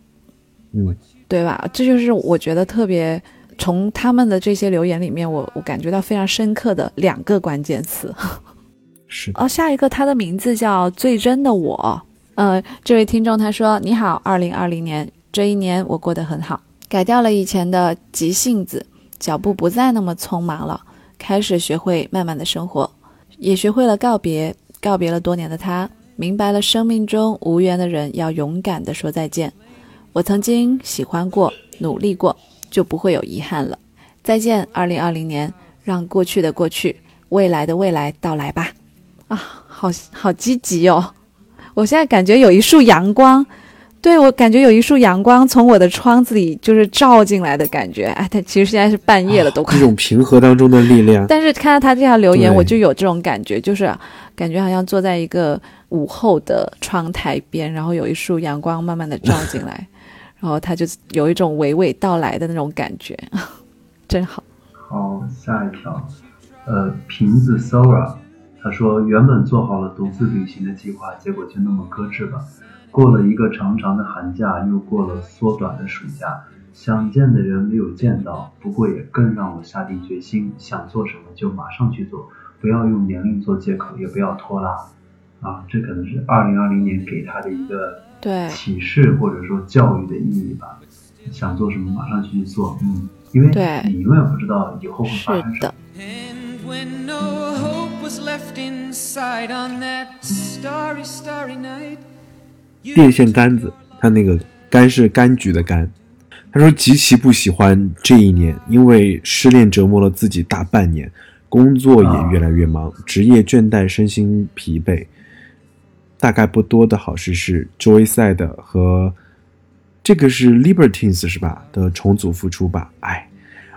[SPEAKER 2] 嗯，
[SPEAKER 3] 对吧？这就是我觉得特别从他们的这些留言里面，我我感觉到非常深刻的两个关键词。
[SPEAKER 2] 是，
[SPEAKER 3] 哦，下一个他的名字叫最真的我。呃，这位听众他说：“你好，二零二零年这一年我过得很好，改掉了以前的急性子，脚步不再那么匆忙了，开始学会慢慢的生活，也学会了告别，告别了多年的他，明白了生命中无缘的人要勇敢的说再见。我曾经喜欢过，努力过，就不会有遗憾了。再见，二零二零年，让过去的过去，未来的未来到来吧。”啊，好好积极哦！我现在感觉有一束阳光，对我感觉有一束阳光从我的窗子里就是照进来的感觉。哎，但其实现在是半夜了，都快
[SPEAKER 2] 这。种平和当中的力量。
[SPEAKER 3] 但是看到他这条留言，我就有这种感觉，就是感觉好像坐在一个午后的窗台边，然后有一束阳光慢慢的照进来，然后他就有一种娓娓道来的那种感觉，真好。
[SPEAKER 4] 好，下一条，呃，瓶子 Sora，他说原本做好了独自旅行的计划，结果就那么搁置了。过了一个长长的寒假，又过了缩短的暑假，想见的人没有见到，不过也更让我下定决心，想做什么就马上去做，不要用年龄做借口，也不要拖拉。啊，这可能是二零二零年给他的一个
[SPEAKER 3] 对
[SPEAKER 4] 启示或者说教育的意义吧。想做什么马上去做，嗯，因为
[SPEAKER 3] 对
[SPEAKER 4] 你永远不知道以后会发生什么
[SPEAKER 3] 的。
[SPEAKER 5] ，And when no hope was left inside on that starry, starry night,
[SPEAKER 2] 电线杆子，他那个杆是柑橘的柑。他说极其不喜欢这一年，因为失恋折磨了自己大半年，工作也越来越忙，职业倦怠，身心疲惫。大概不多的好事是 Joyside 和这个是 Libertines 是吧的重组复出吧？哎，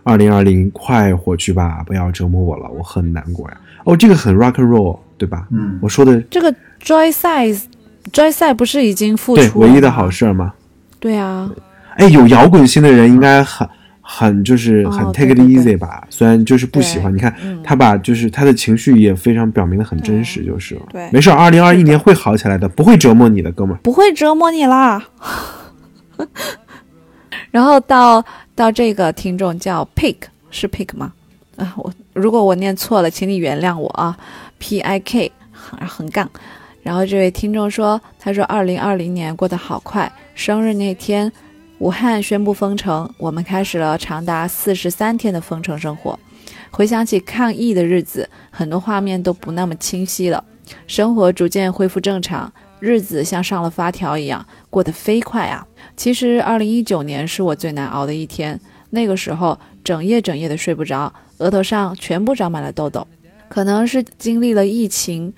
[SPEAKER 2] 二零二零快活去吧，不要折磨我了，我很难过呀。哦，这个很 rock and roll 对吧？
[SPEAKER 4] 嗯
[SPEAKER 2] 我说的
[SPEAKER 3] 这个 Joyside Joyside 不是已经复出了
[SPEAKER 2] 唯一的好事儿吗？
[SPEAKER 3] 对啊，
[SPEAKER 2] 哎，有摇滚心的人应该很很就是很
[SPEAKER 3] 哦
[SPEAKER 2] take it easy 吧，虽然就是不喜欢。你看
[SPEAKER 3] 嗯
[SPEAKER 2] 他把就是他的情绪也非常表明的很真实，就是了
[SPEAKER 3] 对
[SPEAKER 2] 没事，二零二一年会好起来的，不会折磨你的，哥们儿。
[SPEAKER 3] 不会折磨你啦。然后到到这个听众叫 Pick 是 Pick 吗？啊，我如果我念错了，请你原谅我啊。P I K 横横杠。然后这位听众说，他说二零二零年过得好快，生日那天，武汉宣布封城，我们开始了长达四十三天的封城生活。回想起抗疫的日子，很多画面都不那么清晰了，生活逐渐恢复正常，日子像上了发条一样过得飞快啊！其实，二零一九年是我最难熬的一天，那个时候整夜整夜的睡不着，额头上全部长满了痘痘。可能是经历了疫情，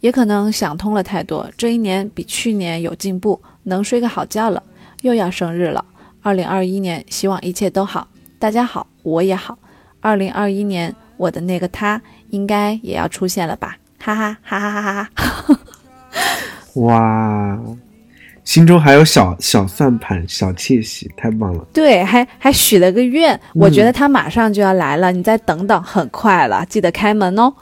[SPEAKER 3] 也可能想通了太多。这一年比去年有进步，能睡个好觉了。又要生日了，二零二一年，希望一切都好，大家好，我也好。二零二一年，我的那个他应该也要出现了吧？哈哈哈哈哈哈哈！
[SPEAKER 2] 哇，心中还有小小算盘、小窃喜，太棒了！
[SPEAKER 3] 对，还还许了个愿，我觉得他马上就要来了，你再等等，很快了，记得开门哦。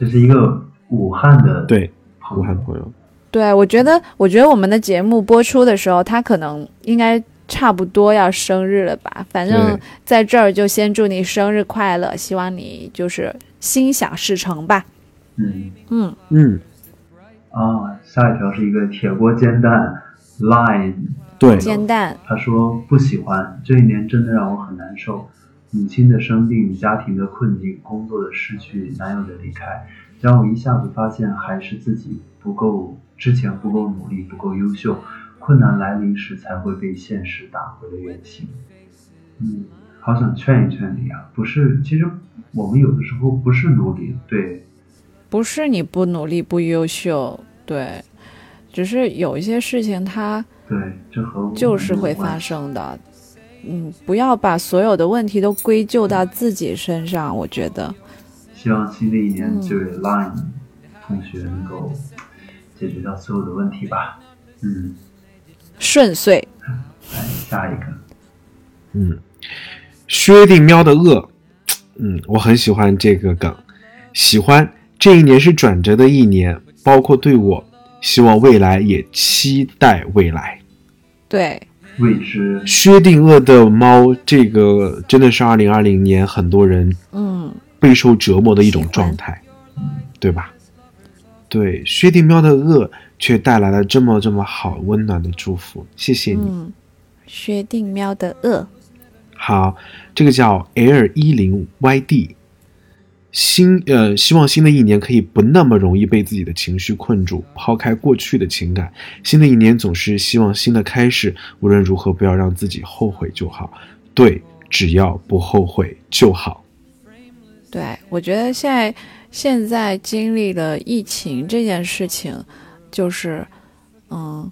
[SPEAKER 4] 这是一个武汉的
[SPEAKER 2] 对，武汉朋友，
[SPEAKER 3] 对，我觉得，我觉得我们的节目播出的时候，他可能应该差不多要生日了吧。反正在这儿就先祝你生日快乐，希望你就是心想事成吧。
[SPEAKER 4] 嗯
[SPEAKER 3] 嗯，
[SPEAKER 2] 嗯，
[SPEAKER 4] 啊，下一条是一个铁锅煎蛋 line，
[SPEAKER 2] 对，
[SPEAKER 3] 煎蛋，
[SPEAKER 4] 他说不喜欢，这一年真的让我很难受。母亲的生病、家庭的困境、工作的失去、男友的离开，让我一下子发现还是自己不够，之前不够努力、不够优秀。困难来临时才会被现实打回了原形。嗯，好想劝一劝你啊！不是，其实我们有的时候不是努力，对，
[SPEAKER 3] 不是你不努力不优秀，对，只是有一些事情它
[SPEAKER 4] 对，这和
[SPEAKER 3] 就是会发。生的。嗯，不要把所有的问题都归咎到自己身上，我觉得。
[SPEAKER 4] 希望新的一年
[SPEAKER 3] 嗯
[SPEAKER 4] 这位 Line 同学能够解决掉所有的问题吧。嗯，
[SPEAKER 3] 顺遂，
[SPEAKER 4] 来下一个，
[SPEAKER 2] 嗯，薛定喵的恶，嗯，我很喜欢这个梗，喜欢这一年是转折的一年，包括对我，希望未来也期待未来。
[SPEAKER 3] 对，
[SPEAKER 4] 未知。
[SPEAKER 2] 薛定谔的猫，这个真的是二零二零年很多人
[SPEAKER 3] 嗯，
[SPEAKER 2] 备受折磨的一种状态，对吧？对，薛定谔的恶却带来了这么这么好温暖的祝福，谢谢你。
[SPEAKER 3] 嗯，薛定谔的恶，
[SPEAKER 2] 好，这个叫 L 一零 YD，新呃，希望新的一年可以不那么容易被自己的情绪困住，抛开过去的情感。新的一年总是希望新的开始，无论如何不要让自己后悔就好。对，只要不后悔就好。
[SPEAKER 3] 对我觉得现在现在经历了疫情这件事情，就是嗯，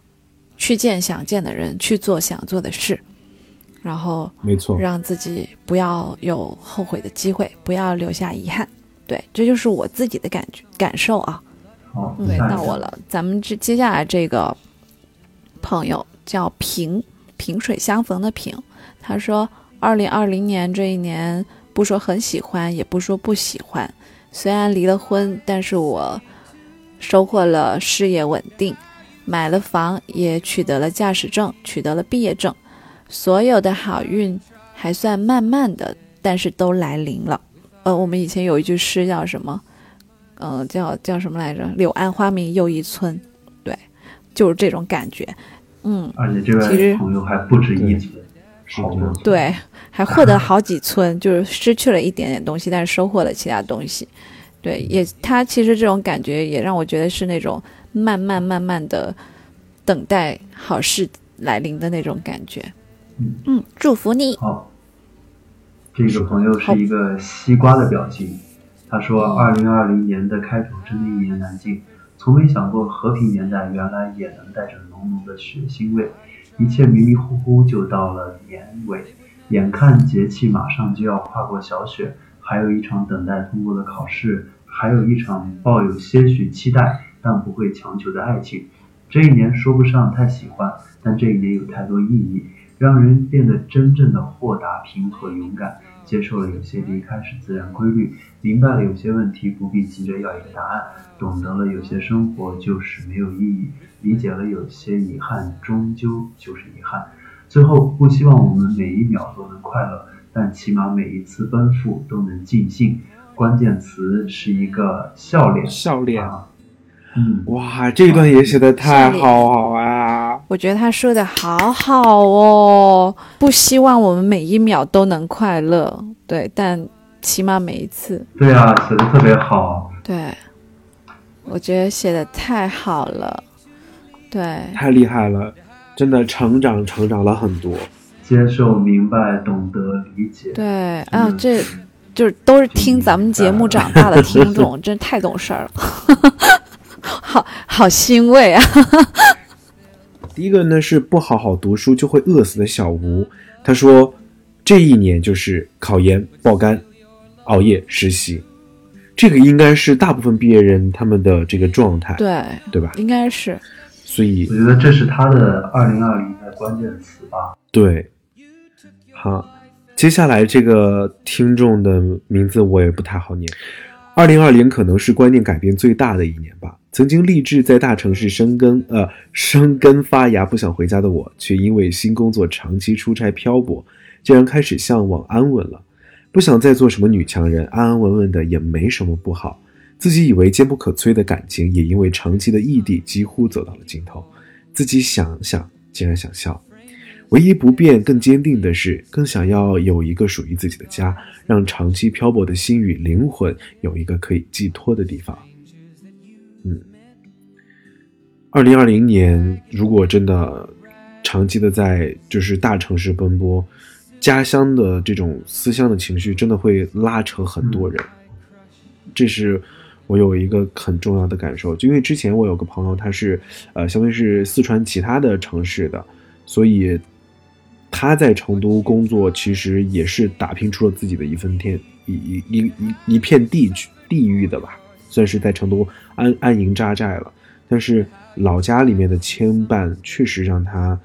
[SPEAKER 3] 去见想见的人，去做想做的事，然后
[SPEAKER 2] 没错，
[SPEAKER 3] 让自己不要有后悔的机会，不要留下遗憾。对，这就是我自己的感觉感受啊。
[SPEAKER 4] 好，
[SPEAKER 3] 嗯，
[SPEAKER 4] 下一个
[SPEAKER 3] 到我了。咱们这接下来这个朋友叫萍，萍水相逢的萍，他说，二零二零年这一年，不说很喜欢，也不说不喜欢。虽然离了婚，但是我收获了事业稳定，买了房，也取得了驾驶证，取得了毕业证，所有的好运还算慢慢的，但是都来临了。呃，我们以前有一句诗叫什么？呃，叫叫什么来着？柳暗花明又一村，对，就是这种感觉。嗯，
[SPEAKER 4] 而且这
[SPEAKER 3] 其实
[SPEAKER 4] 位朋友还不止一村，
[SPEAKER 2] 是的
[SPEAKER 4] 好多。
[SPEAKER 3] 对，还获得好几村，就是失去了一点点东西，但是收获了其他东西。对，也他其实这种感觉也让我觉得是那种慢慢慢慢的等待好事来临的那种感觉。
[SPEAKER 4] 嗯
[SPEAKER 3] 嗯，祝福你。
[SPEAKER 4] 好，这个朋友是一个西瓜的表情。他说：“二零二零年的开头真的一言难尽，从没想过和平年代原来也能带着浓浓的血腥味。一切迷迷糊糊就到了年尾，眼看节气马上就要跨过小雪，还有一场等待通过的考试，还有一场抱有些许期待但不会强求的爱情。这一年说不上太喜欢，但这一年有太多意义，让人变得真正的豁达、平和、勇敢。接受了有些离开是自然规律，明白了有些问题不必急着要一个答案，懂得了有些生活就是没有意义，理解了有些遗憾终究就是遗憾。最后，不希望我们每一秒都能快乐，但起码每一次奔赴都能尽兴。关键词是一个笑脸。
[SPEAKER 2] 笑脸，
[SPEAKER 4] 啊，嗯，
[SPEAKER 2] 哇，这一段也写的太好好啊！
[SPEAKER 3] 我觉得他说的好好哦，不希望我们每一秒都能快乐，对，但起码每一次，
[SPEAKER 4] 对啊，写的特别好。
[SPEAKER 3] 对，我觉得写的太好了，对，
[SPEAKER 2] 太厉害了，真的成长成长了很多。
[SPEAKER 4] 接受、明白、懂得、理解。
[SPEAKER 3] 对啊
[SPEAKER 4] 嗯，
[SPEAKER 3] 这就是都是听咱们节目长大的听众，真太懂事儿了，好好欣慰啊！
[SPEAKER 2] 第一个呢是不好好读书就会饿死的小吴，他说这一年就是考研、爆肝、熬夜、实习，这个应该是大部分毕业人他们的这个状态，
[SPEAKER 3] 对，
[SPEAKER 2] 对吧？
[SPEAKER 3] 应该是
[SPEAKER 2] 所以
[SPEAKER 4] 我觉得这是他的二零二零的关键词吧。
[SPEAKER 2] 对，好，接下来这个听众的名字我也不太好念。二零二零可能是观念改变最大的一年吧。曾经立志在大城市生根，呃，生根发芽，不想回家的我，却因为新工作长期出差漂泊，竟然开始向往安稳了。不想再做什么女强人，安安稳稳的也没什么不好。自己以为坚不可摧的感情，也因为长期的异地，几乎走到了尽头。自己想想，竟然想笑。唯一不变、更坚定的是，更想要有一个属于自己的家，让长期漂泊的心与灵魂有一个可以寄托的地方。嗯，二零二零年，如果真的长期的在就是大城市奔波，家乡的这种思乡的情绪，真的会拉扯很多人。这是我有一个很重要的感受，就因为之前我有个朋友，他是呃，相当于是四川其他的城市的，所以他在成都工作，其实也是打拼出了自己的一份天一一一一一片地区地域的吧，算是在成都安安营扎寨了。但是老家里面的牵绊，确实让他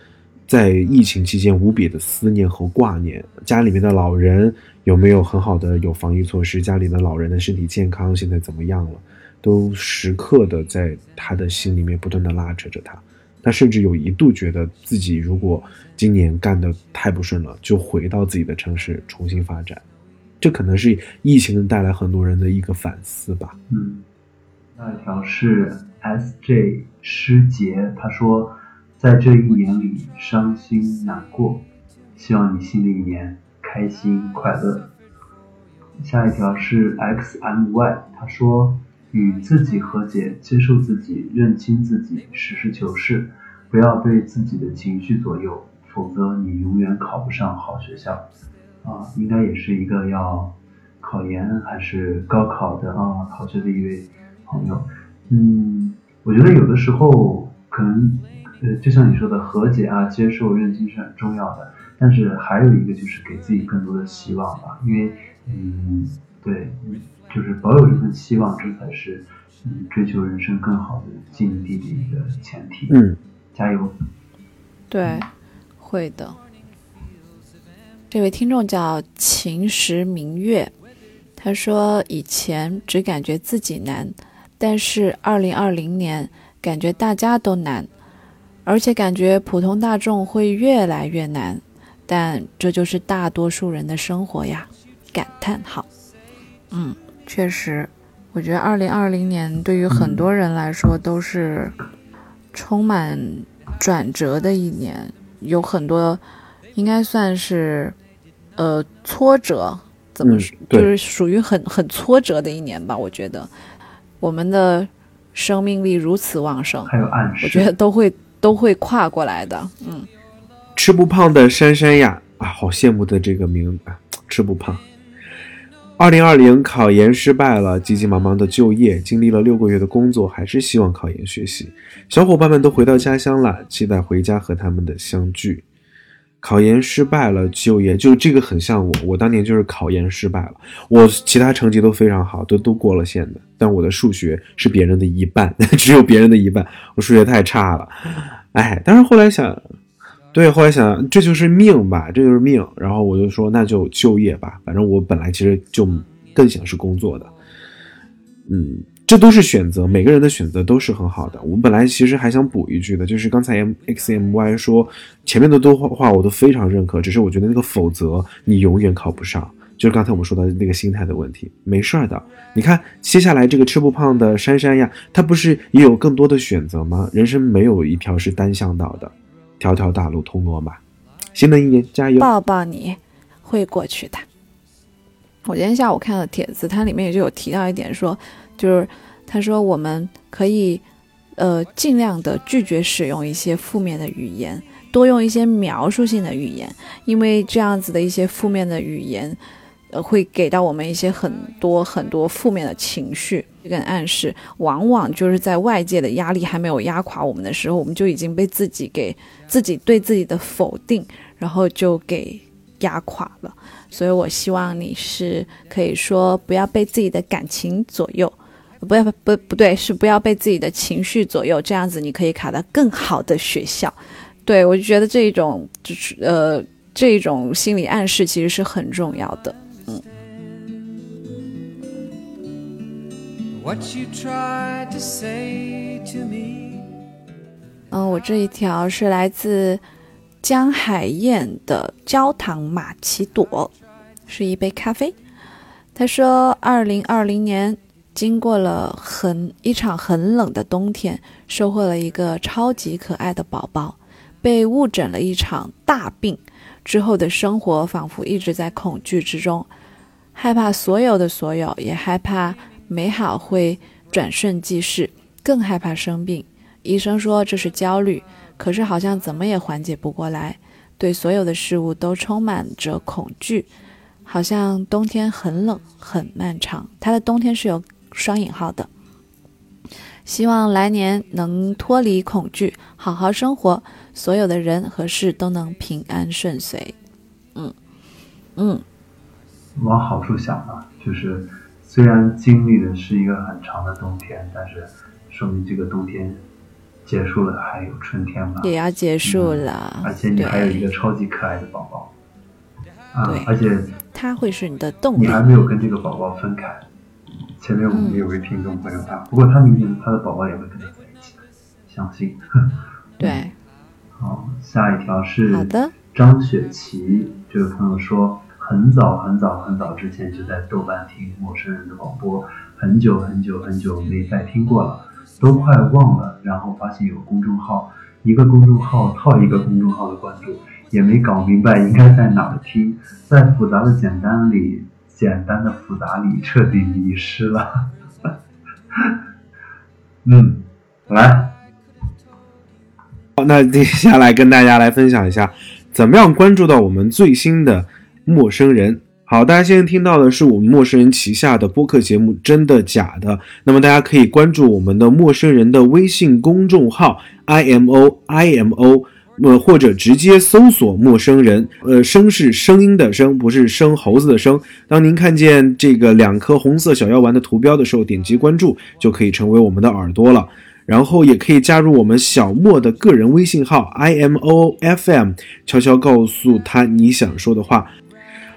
[SPEAKER 2] 在疫情期间无比的思念和挂念。家里面的老人有没有很好的有防疫措施？家里的老人的身体健康现在怎么样了？都时刻的在他的心里面不断的拉扯着他。他甚至有一度觉得自己如果今年干得太不顺了，就回到自己的城市重新发展。这可能是疫情带来很多人的一个反思吧。
[SPEAKER 4] 嗯，那一条是 S J 师杰，他说，在这一年里伤心难过，希望你新的一年开心快乐。下一条是 X M Y，他说，与自己和解，接受自己，认清自己，实事求是，不要被自己的情绪左右，否则你永远考不上好学校。啊，应该也是一个要考研还是高考的啊，考学的一位朋友。嗯，我觉得有的时候可能，呃，就像你说的和解啊、接受、认清是很重要的，但是还有一个就是给自己更多的希望吧，因为，嗯，对，嗯就是保有这份希望，这才是嗯追求人生更好的境地的一个前提。
[SPEAKER 2] 嗯，
[SPEAKER 4] 加油！
[SPEAKER 3] 对，会的。这位听众叫秦时明月，他说以前只感觉自己难，但是二零二零年感觉大家都难，而且感觉普通大众会越来越难，但这就是大多数人的生活呀！感叹号。嗯，确实，我觉得二零二零年对于很多人来说都是充满转折的一年，有很多应该算是呃挫折，怎么
[SPEAKER 2] 嗯
[SPEAKER 3] 说、
[SPEAKER 2] 对
[SPEAKER 3] 就是属于很很挫折的一年吧？我觉得我们的生命力如此旺盛，
[SPEAKER 4] 还有暗示，
[SPEAKER 3] 我觉得都会都会跨过来的。嗯，
[SPEAKER 2] 吃不胖的珊珊呀，啊，好羡慕的这个名啊，吃不胖。二零二零考研失败了，急急忙忙的就业，经历了六个月的工作，还是希望考研学习。小伙伴们都回到家乡了，期待回家和他们的相聚。考研失败了，就业就这个很像我，我当年就是考研失败了，我其他成绩都非常好，都都过了线的，但我的数学是别人的一半，只有别人的一半，我数学太差了，哎，但是后来想，对，后来想这就是命吧，这就是命。然后我就说那就就业吧，反正我本来其实就更想是工作的，嗯，这都是选择，每个人的选择都是很好的。我本来其实还想补一句的，就是刚才 M X M Y 说前面的都话我都非常认可，只是我觉得那个否则你永远考不上。就是刚才我们说的那个心态的问题，没事儿的。你看接下来这个吃不胖的珊珊呀，她不是也有更多的选择吗？人生没有一条是单向道的，条条大路通罗马。新的一年加油！
[SPEAKER 3] 抱抱你，会过去的。我今天下午看了帖子，它里面也就有提到一点说，就是他说我们可以呃尽量的拒绝使用一些负面的语言，多用一些描述性的语言，因为这样子的一些负面的语言，会给到我们一些很多很多负面的情绪跟暗示，往往就是在外界的压力还没有压垮我们的时候，我们就已经被自己给自己对自己的否定，然后就给压垮了。所以我希望你是可以说不要被自己的感情左右，不要不不对，是不要被自己的情绪左右，这样子你可以考到更好的学校。对我就觉得这一种就是呃这一种心理暗示其实是很重要的。
[SPEAKER 5] What you tried to say to me.
[SPEAKER 3] 嗯，我这一条是来自江海燕的焦糖玛奇朵，是一杯咖啡。他说，二零二零年经过了很一场很冷的冬天，收获了一个超级可爱的宝宝，被误诊了一场大病之后的生活仿佛一直在恐惧之中，害怕所有的所有，也害怕美好会转瞬即逝，更害怕生病。医生说这是焦虑，可是好像怎么也缓解不过来，对所有的事物都充满着恐惧，好像冬天很冷很漫长。他的冬天是有双引号的。希望来年能脱离恐惧，好好生活，所有的人和事都能平安顺遂。嗯嗯，
[SPEAKER 4] 往好处想吧，就是虽然经历的是一个很长的冬天，但是说明这个冬天结束了，还有春天嘛。
[SPEAKER 3] 也要结束了，
[SPEAKER 4] 而且你还有一个超级可爱的宝宝啊
[SPEAKER 3] 对！
[SPEAKER 4] 而且
[SPEAKER 3] 他会是你的动力。
[SPEAKER 4] 你还没有跟这个宝宝分开。前面我们有位听众朋友他，不过他明年他的宝宝也会跟他在一起的，相信。
[SPEAKER 3] 对，
[SPEAKER 4] 好，下一条是
[SPEAKER 3] 好的
[SPEAKER 4] 张雪琪这位朋友说，很早很早很早之前就在豆瓣听陌生人的广播，很久很久很久没再听过了，都快忘了。然后发现有公众号，一个公众号套一个公众号的关注，也没搞明白应该在哪儿听，在复杂的简单里，简单的复杂里彻底迷失了。嗯，来，
[SPEAKER 2] 好，那接下来跟大家来分享一下，怎么样关注到我们最新的陌生人。好，大家现在听到的是我们陌生人旗下的播客节目《真的假的》。那么大家可以关注我们的陌生人的微信公众号 i m o i m o，呃，或者直接搜索“陌生人”，呃，声是声音的声，不是生猴子的生。当您看见这个两颗红色小药丸的图标的时候，点击关注就可以成为我们的耳朵了。然后也可以加入我们小莫的个人微信号 i m o f m，悄悄告诉他你想说的话。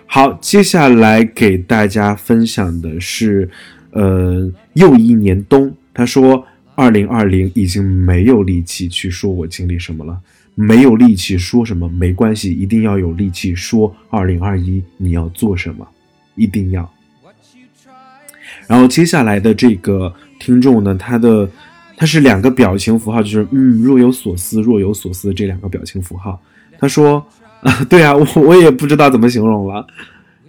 [SPEAKER 2] 好，接下来给大家分享的是，呃，又一年冬。他说，二零二零已经没有力气去说我经历什么了，没有力气说什么没关系，一定要有力气说二零二一你要做什么，一定要。然后接下来的这个听众呢，他的他是两个表情符号，就是嗯，若有所思，若有所思这两个表情符号。他说，对啊，我我也不知道怎么形容了。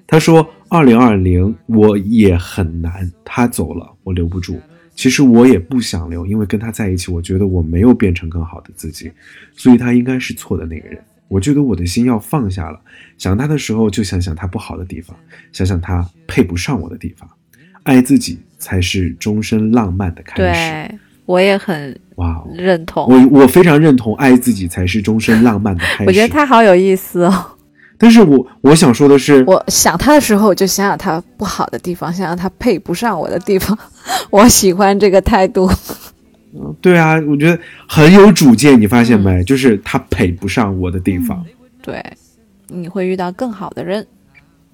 [SPEAKER 2] 他说，二零二零我也很难，他走了，我留不住。其实我也不想留，因为跟他在一起，我觉得我没有变成更好的自己，所以他应该是错的那个人。我觉得我的心要放下了，想他的时候就想想他不好的地方，想想他配不上我的地方。爱自己才是终身浪漫的开始。
[SPEAKER 3] 对我也很
[SPEAKER 2] 哇哦，
[SPEAKER 3] 认同。
[SPEAKER 2] 我我非常认同，爱自己才是终身浪漫的开始。
[SPEAKER 3] 我觉得他好有意思哦。
[SPEAKER 2] 但是我我想说的是，
[SPEAKER 3] 我想他的时候，我就想想他不好的地方，想想他配不上我的地方。我喜欢这个态度。
[SPEAKER 2] 对啊，我觉得很有主见，你发现没？就是他配不上我的地方。
[SPEAKER 3] 对，你会遇到更好的人。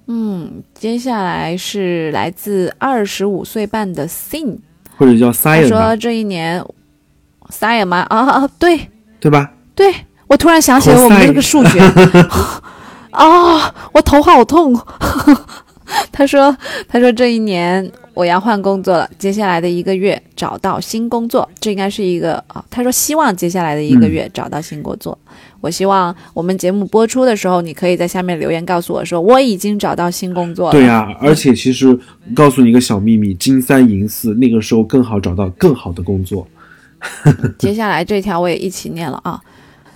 [SPEAKER 3] 嗯，接下来是来自二十五岁半的 Sin，
[SPEAKER 2] 或者叫
[SPEAKER 3] 他
[SPEAKER 2] Sion
[SPEAKER 3] 说，这一年 Sion 吗？啊啊，对
[SPEAKER 2] 对吧？
[SPEAKER 3] 对，我突然想起了我们的这个数学。啊，我头好痛。他说：“他说这一年我要换工作了，接下来的一个月找到新工作，这应该是一个啊。他说希望接下来的一个月找到新工作。我希望我们节目播出的时候，你可以在下面留言告诉我说我已经找到新工作了。
[SPEAKER 2] 对呀、而且其实告诉你一个小秘密，金三银四，那个时候更好找到更好的工作。
[SPEAKER 3] 接下来这条我也一起念了啊，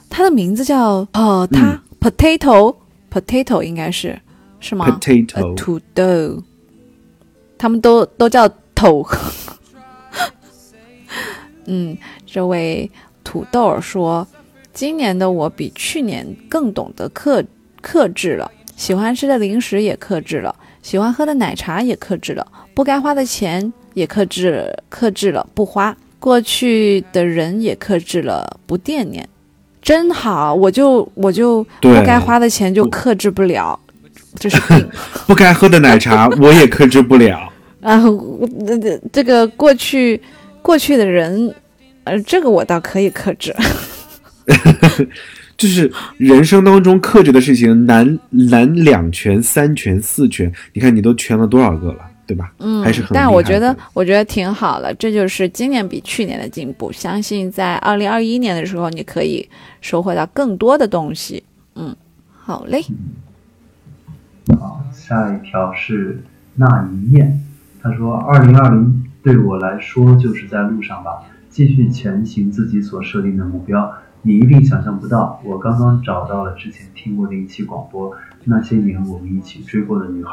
[SPEAKER 3] 他的名字叫呃，他、potato potato 应该是是吗
[SPEAKER 2] Potato
[SPEAKER 3] 呃土豆，他们都都叫头。嗯，这位土豆说，今年的我比去年更懂得克克制了，喜欢吃的零食也克制了，喜欢喝的奶茶也克制了，不该花的钱也克制克制了，不花。过去的人也克制了，不惦念，真好。我就我就不该花的钱就克制不了，这是病。
[SPEAKER 2] 不该喝的奶茶我也克制不了。
[SPEAKER 3] 啊，这这这个过去过去的人，呃，这个我倒可以克制。
[SPEAKER 2] 就是人生当中克制的事情，难难两拳、三拳、四拳，你看你都全了多少个了，对吧？
[SPEAKER 3] 嗯，
[SPEAKER 2] 还是很
[SPEAKER 3] 但我觉得，我觉得挺好的，这就是今年比去年的进步。相信在二零二一年的时候，你可以收获到更多的东西。嗯，好嘞，
[SPEAKER 4] 好，下一条是那一夜，他说：“二零二零对我来说就是在路上吧，继续前行自己所设定的目标。你一定想象不到，我刚刚找到了之前听过的一期广播，那些年我们一起追过的女孩。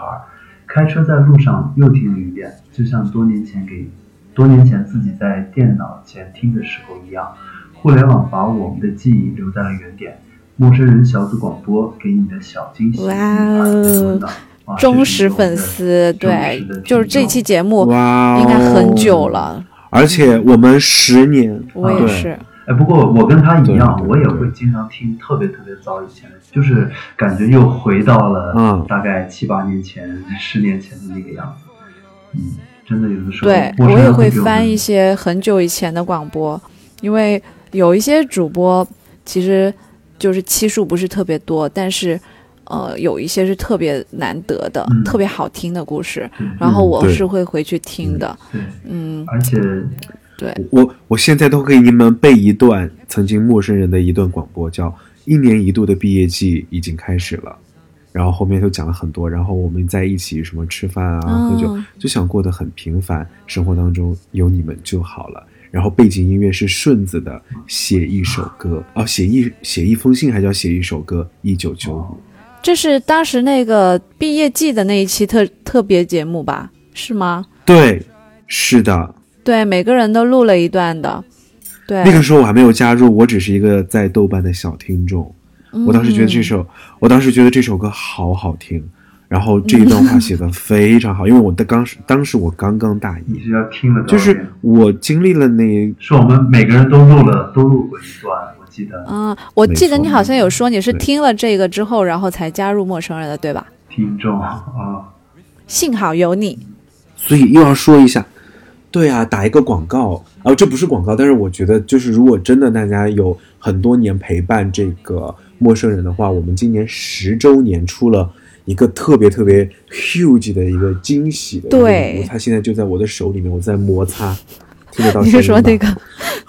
[SPEAKER 4] 开车在路上又听了一遍，就像多年前给多年前自己在电脑前听的时候一样。互联网把我们的记忆留在了原点。陌生人小组广播给你的小惊喜，
[SPEAKER 3] 哇
[SPEAKER 4] 与耳边温暖哇
[SPEAKER 3] 忠实粉丝，对，就是这期节目
[SPEAKER 2] 哇哦，
[SPEAKER 3] 应该很久了，
[SPEAKER 2] 而且我们十年，
[SPEAKER 3] 我也
[SPEAKER 2] 对
[SPEAKER 3] 是。
[SPEAKER 4] 哎，不过我跟他一样，我也会经常听特别特别早以前的，就是感觉又回到了
[SPEAKER 2] 嗯
[SPEAKER 4] 大概七八年前、十年前的那个样子。嗯，真的有的时候，
[SPEAKER 3] 对我也会翻一些很久以前的广播，因为有一些主播其实就是期数不是特别多，但是呃有一些是特别难得的、
[SPEAKER 4] 嗯
[SPEAKER 3] 特别好听的故事，然后我是会回去听的。
[SPEAKER 4] 对，
[SPEAKER 3] 嗯，
[SPEAKER 4] 而且
[SPEAKER 3] 对，
[SPEAKER 2] 我我现在都给你们背一段曾经陌生人的一段广播，叫“一年一度的毕业季已经开始了”，然后后面就讲了很多，然后我们在一起什么吃饭啊、
[SPEAKER 3] 嗯
[SPEAKER 2] 喝酒，就想过得很平凡，生活当中有你们就好了。然后背景音乐是顺子的《写一首歌》哦，写一写一封信，还叫写一首歌，一九九五。
[SPEAKER 3] 这是当时那个毕业季的那一期特特别节目吧？是吗？
[SPEAKER 2] 对，是的，
[SPEAKER 3] 对，每个人都录了一段的。对，
[SPEAKER 2] 那个时候我还没有加入，我只是一个在豆瓣的小听众。我当时觉得这
[SPEAKER 3] 嗯
[SPEAKER 2] 首，我当时觉得这首歌好好听，然后这一段话写的非常好，因为我的刚时当时我刚刚大一，
[SPEAKER 4] 你是要听了
[SPEAKER 2] 就是？我经历了那
[SPEAKER 4] 是我们每个人都录了，都录过一段，我记得
[SPEAKER 3] 啊、我记得你好像有说你是听了这个之后，然后才加入陌生人的，对吧？
[SPEAKER 4] 听众啊，
[SPEAKER 3] 幸好有你，
[SPEAKER 2] 所以又要说一下，对啊，打一个广告啊，这不是广告，但是我觉得就是如果真的大家有很多年陪伴这个陌生人的话，我们今年十周年出了一个特别特别 huge 的一个惊喜的
[SPEAKER 3] 对
[SPEAKER 2] 礼物，它现在就在我的手里面，我在摩擦，听得到
[SPEAKER 3] 你是说那个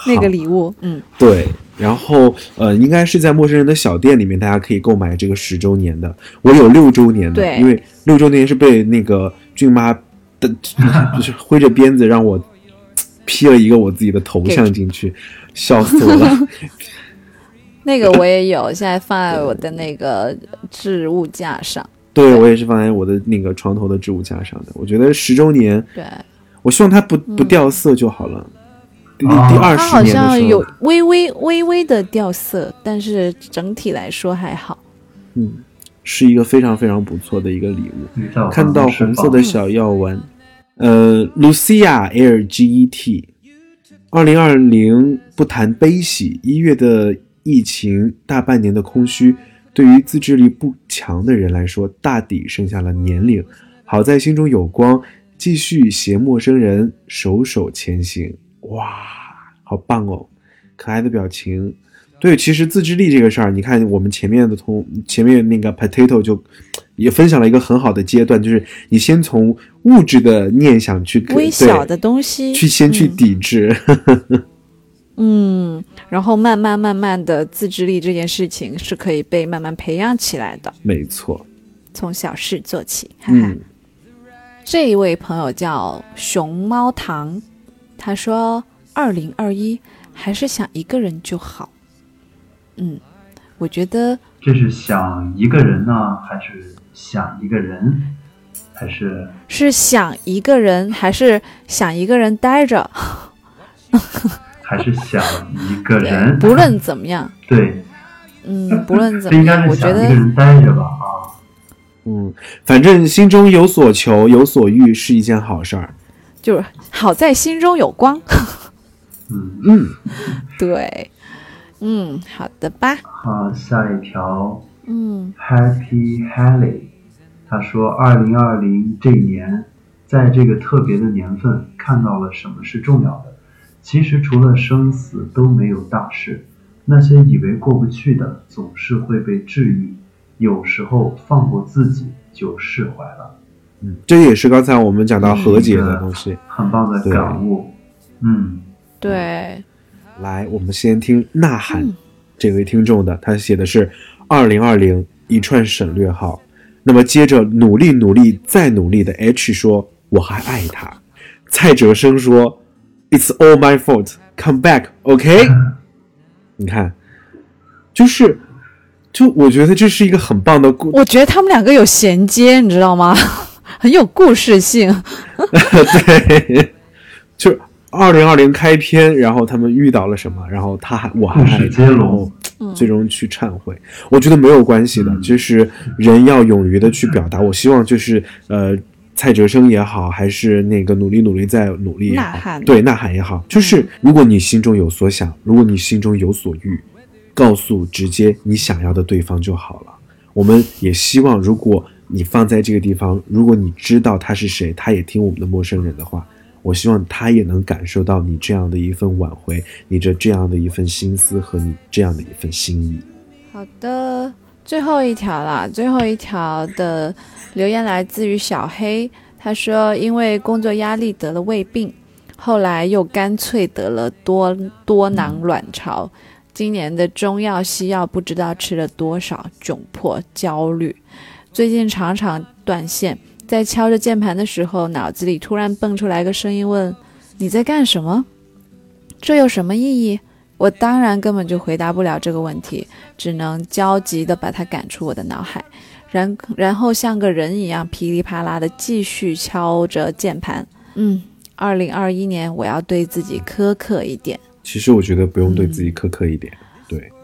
[SPEAKER 3] 那个礼物？嗯，
[SPEAKER 2] 对，然后呃，应该是在陌生人的小店里面，大家可以购买这个十周年的。我有六周年的，
[SPEAKER 3] 对
[SPEAKER 2] 因为六周年是被那个俊妈的，就是挥着鞭子让我 P 了一个我自己的头像进去，笑死我了。
[SPEAKER 3] 那个我也有，现在放在我的那个置物架上。
[SPEAKER 2] 对我也是放在我的那个床头的置物架上的。我觉得十周年，
[SPEAKER 3] 对，
[SPEAKER 2] 我希望它不不掉色就好了。第第二十年的时
[SPEAKER 3] 像有，微微微微的掉色，但是整体来说还好。
[SPEAKER 2] 嗯，是一个非常非常不错的一个礼物。看到红色的小药丸，呃，Lucia L G E T，二零二零不谈悲喜，一月的疫情，大半年的空虚，对于自制力不强的人来说，大抵剩下了年龄。好在心中有光，继续携陌生人手手前行。哇，好棒哦！可爱的表情。对，其实自制力这个事儿，你看我们前面的同前面那个 potato 就也分享了一个很好的阶段，就是你先从物质的念想去
[SPEAKER 3] 微小的东西，
[SPEAKER 2] 去先去
[SPEAKER 3] 嗯
[SPEAKER 2] 抵制，
[SPEAKER 3] 嗯，然后慢慢慢慢的自制力这件事情是可以被慢慢培养起来的，
[SPEAKER 2] 没错，
[SPEAKER 3] 从小事做起。哈哈。
[SPEAKER 2] 嗯，
[SPEAKER 3] 这一位朋友叫熊猫糖，他说：“二零二一还是想一个人就好。”嗯，我觉得
[SPEAKER 4] 这是想一个人呢，还是想一个人，还是
[SPEAKER 3] 是想一个人，还是想一个人待着？
[SPEAKER 4] 还是想一个，人？
[SPEAKER 3] 不论怎么样，
[SPEAKER 4] 对，
[SPEAKER 3] 嗯，不论怎么样，
[SPEAKER 4] 应该是想
[SPEAKER 3] 我觉得
[SPEAKER 4] 一个人待着吧啊。
[SPEAKER 2] 嗯，反正心中有所求、有所欲是一件好事儿。
[SPEAKER 3] 就是好在心中有光。
[SPEAKER 4] 嗯，
[SPEAKER 2] 嗯，
[SPEAKER 3] 对，嗯，好的吧，
[SPEAKER 4] 好，下一条
[SPEAKER 3] 嗯
[SPEAKER 4] Happy Haley，他说：“二零二零这一年，在这个特别的年份看到了什么是重要的。其实除了生死都没有大事，那些以为过不去的总是会被治愈，有时候放过自己就释怀了。
[SPEAKER 2] 嗯，这也是刚才我们讲到和解的东西。
[SPEAKER 4] 很棒的感悟。嗯，
[SPEAKER 3] 对，
[SPEAKER 2] 来，我们先听《呐喊》
[SPEAKER 3] 嗯
[SPEAKER 2] 这位听众的，他写的是二零二零一串省略号。那么接着努力努力再努力的 H 说我还爱他。蔡哲生说 It's all my fault. Come back, OK？你看，就是，就我觉得这是一个很棒的故，
[SPEAKER 3] 我觉得他们两个有衔接，你知道吗？很有故事性。
[SPEAKER 2] 对，就是二零二零开篇，然后他们遇到了什么，然后他还我还
[SPEAKER 4] 故事
[SPEAKER 2] 爱他，然后最终去忏悔。我觉得没有关系的，
[SPEAKER 4] 嗯
[SPEAKER 2] 就是人要勇于的去表达。我希望就是呃。蔡哲生也好，还是那个努力努力再努力也好，
[SPEAKER 3] 呐喊
[SPEAKER 2] 对呐喊也好，就是如果你心中有所想，如果你心中有所欲，告诉直接你想要的对方就好了。我们也希望，如果你放在这个地方，如果你知道他是谁，他也听我们的陌生人的话，我希望他也能感受到你这样的一份挽回，你这这样的一份心思和你这样的一份心意。
[SPEAKER 3] 好的，最后一条啦，最后一条的留言来自于小黑，他说因为工作压力得了胃病，后来又干脆得了多多囊卵巢，今年的中药西药不知道吃了多少，窘迫焦虑，最近常常断线，在敲着键盘的时候，脑子里突然蹦出来个声音问：“你在干什么？这有什么意义？”我当然根本就回答不了这个问题，只能焦急地把它赶出我的脑海，然然后像个人一样噼里啪啦地继续敲着键盘。嗯，二零二一年我要对自己苛刻一点，
[SPEAKER 2] 其实我觉得不用对自己苛刻一点，对，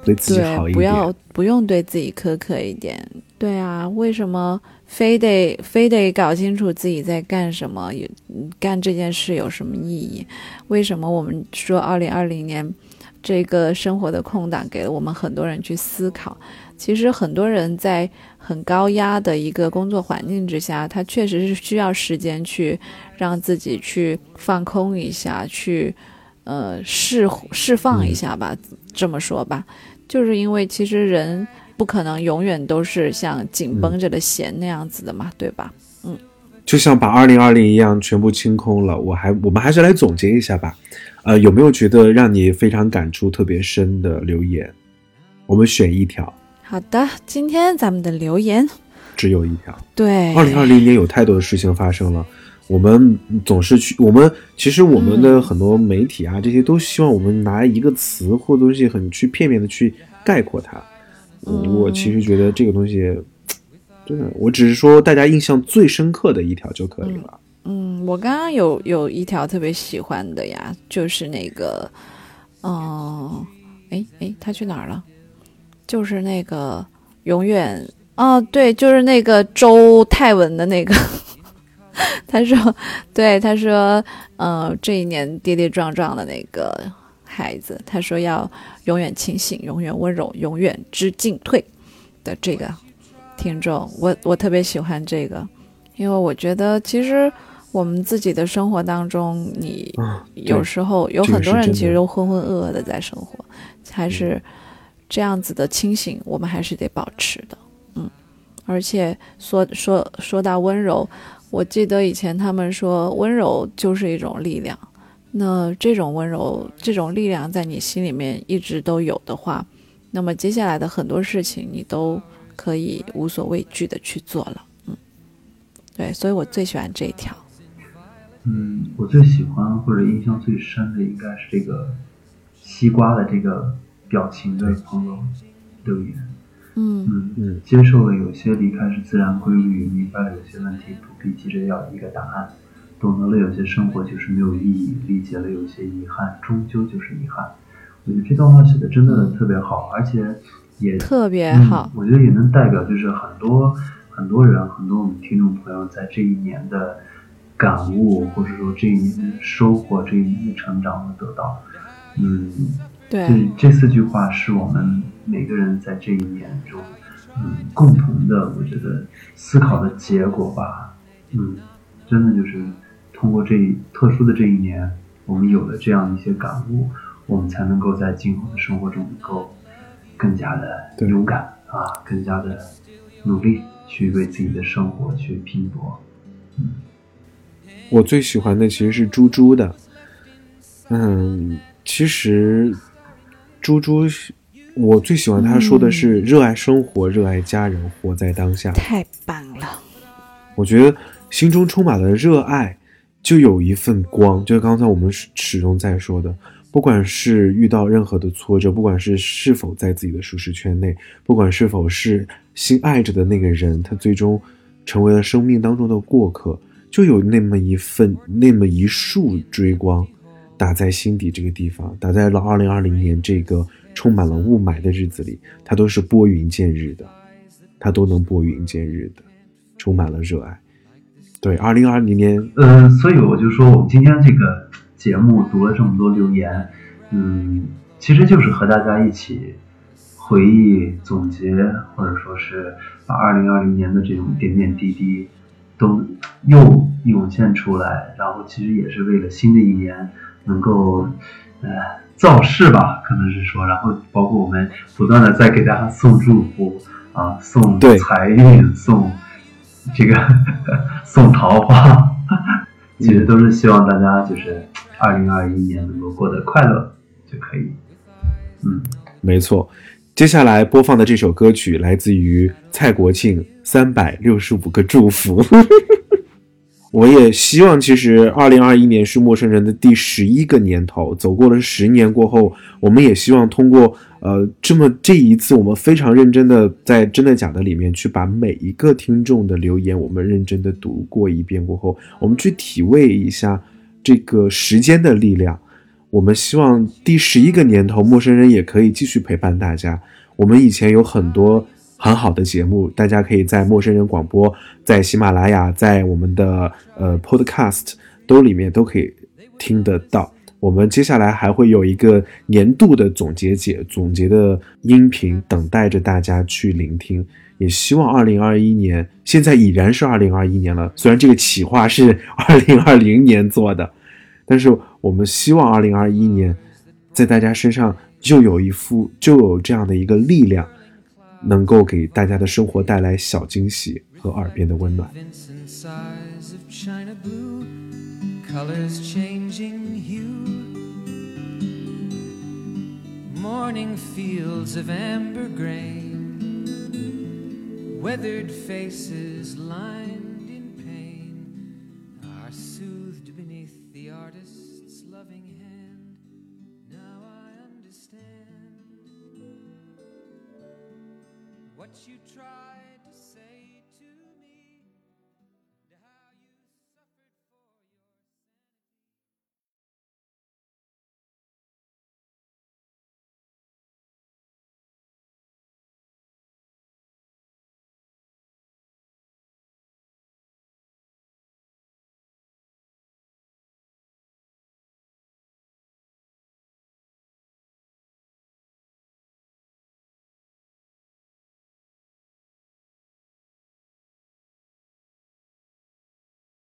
[SPEAKER 2] 对自己好，一点。
[SPEAKER 3] 不要不用对自己苛刻一点。对啊，为什么非得非得搞清楚自己在干什么？干这件事有什么意义？为什么我们说二零二零年这个生活的空档给了我们很多人去思考？其实很多人在很高压的一个工作环境之下，他确实是需要时间去让自己去放空一下，去呃释释放一下吧，这么说吧。就是因为其实人不可能永远都是像紧绷着的弦那样子的嘛，对吧？
[SPEAKER 2] 嗯就像把二零二零一样全部清空了。我还我们还是来总结一下吧。呃，有没有觉得让你非常感触特别深的留言？我们选一条，
[SPEAKER 3] 好的，今天咱们的留言，
[SPEAKER 2] 只有一条。
[SPEAKER 3] 对，
[SPEAKER 2] 二零二零年有太多的事情发生了，我们总是去，我们其实我们的很多媒体啊，这些都希望我们拿一个词或东西很去片面的去概括它。我其实觉得这个东西，真的，我只是说大家印象最深刻的一条就可以了。
[SPEAKER 3] 嗯，我刚刚有有一条特别喜欢的呀，就是那个，嗯，哎哎，他去哪儿了？就是那个永远，哦，对，就是那个周泰文的那个，他说，对，他说，呃，这一年跌跌撞撞的那个孩子，他说要永远清醒，永远温柔，永远知进退的这个听众，我我特别喜欢这个，因为我觉得其实我们自己的生活当中，你
[SPEAKER 2] 啊，
[SPEAKER 3] 有时候有很多人其实都浑浑噩噩的在生活，还是这样子的清醒，我们还是得保持的。嗯，而且说说说到温柔，我记得以前他们说温柔就是一种力量。那这种温柔、这种力量在你心里面一直都有的话，那么接下来的很多事情你都可以无所畏惧的去做了。嗯，对，所以我最喜欢这一条。
[SPEAKER 4] 嗯，我最喜欢或者印象最深的应该是这个西瓜的这个表情的朋友留言。
[SPEAKER 3] 嗯
[SPEAKER 4] 嗯
[SPEAKER 2] 嗯
[SPEAKER 4] 接受了有些离开是自然规律，明白了有些问题不必急着要一个答案，懂得了有些生活就是没有意义，理解了有些遗憾终究就是遗憾。我觉得这段话写的真的特别好，而且也
[SPEAKER 3] 特别
[SPEAKER 4] 嗯
[SPEAKER 3] 好。
[SPEAKER 4] 我觉得也能代表就是很多很多人，很多我们听众朋友在这一年的感悟，或者说这一年的收获，这一年的成长和得到。嗯，
[SPEAKER 3] 对，
[SPEAKER 4] 这这四句话是我们每个人在这一年中，嗯，共同的，我觉得思考的结果吧。嗯，真的就是通过这一特殊的这一年，我们有了这样的一些感悟，我们才能够在今后的生活中能够更加的勇敢啊，更加的努力去为自己的生活去拼搏。
[SPEAKER 2] 嗯我最喜欢的其实是猪猪的，嗯，其实猪猪，我最喜欢他说的是热爱生活，热爱家人，活在当下。
[SPEAKER 3] 太棒了！
[SPEAKER 2] 我觉得心中充满了热爱，就有一份光。就是刚才我们始始终在说的，不管是遇到任何的挫折，不管是是否在自己的舒适圈内，不管是否是心爱着的那个人，他最终成为了生命当中的过客，就有那么一份、那么一束追光，打在心底这个地方，打在了二零二零年这个充满了雾霾的日子里，它都是拨云见日的，它都能拨云见日的。充满了热爱。对，二零二零年，
[SPEAKER 4] 嗯，所以我就说，我们今天这个节目读了这么多留言，嗯，其实就是和大家一起回忆、总结，或者说是把二零二零年的这种点点滴滴都又涌现出来，然后其实也是为了新的一年能够呃造势吧，可能是说，然后包括我们不断的在给大家送祝福啊，送
[SPEAKER 2] 对
[SPEAKER 4] 财运，送这个 送桃花，其实都是希望大家就是二零二一年能够过得快乐就可以。嗯，
[SPEAKER 2] 没错。接下来播放的这首歌曲来自于蔡国庆《三百六十五个祝福》。我也希望，其实二零二一年是陌生人的第十一个年头，走过了十年过后，我们也希望通过呃这么这一次，我们非常认真的在真的假的里面去把每一个听众的留言，我们认真的读过一遍过后，我们去体味一下这个时间的力量。我们希望第十一个年头，陌生人也可以继续陪伴大家。我们以前有很多很好的节目，大家可以在陌生人广播、在喜马拉雅、在我们的呃 Podcast 都里面都可以听得到。我们接下来还会有一个年度的总结解总结的音频等待着大家去聆听。也希望二零二一年，现在已然是二零二一年了，虽然这个企划是 二零二零年做的。但是我们希望二零二一年，在大家身上就有一副就有这样的一个力量，能够给大家的生活带来小惊喜和耳边的温暖。
[SPEAKER 5] colors changing hue. Morning fields of amber grain, weathered faces lined you tried.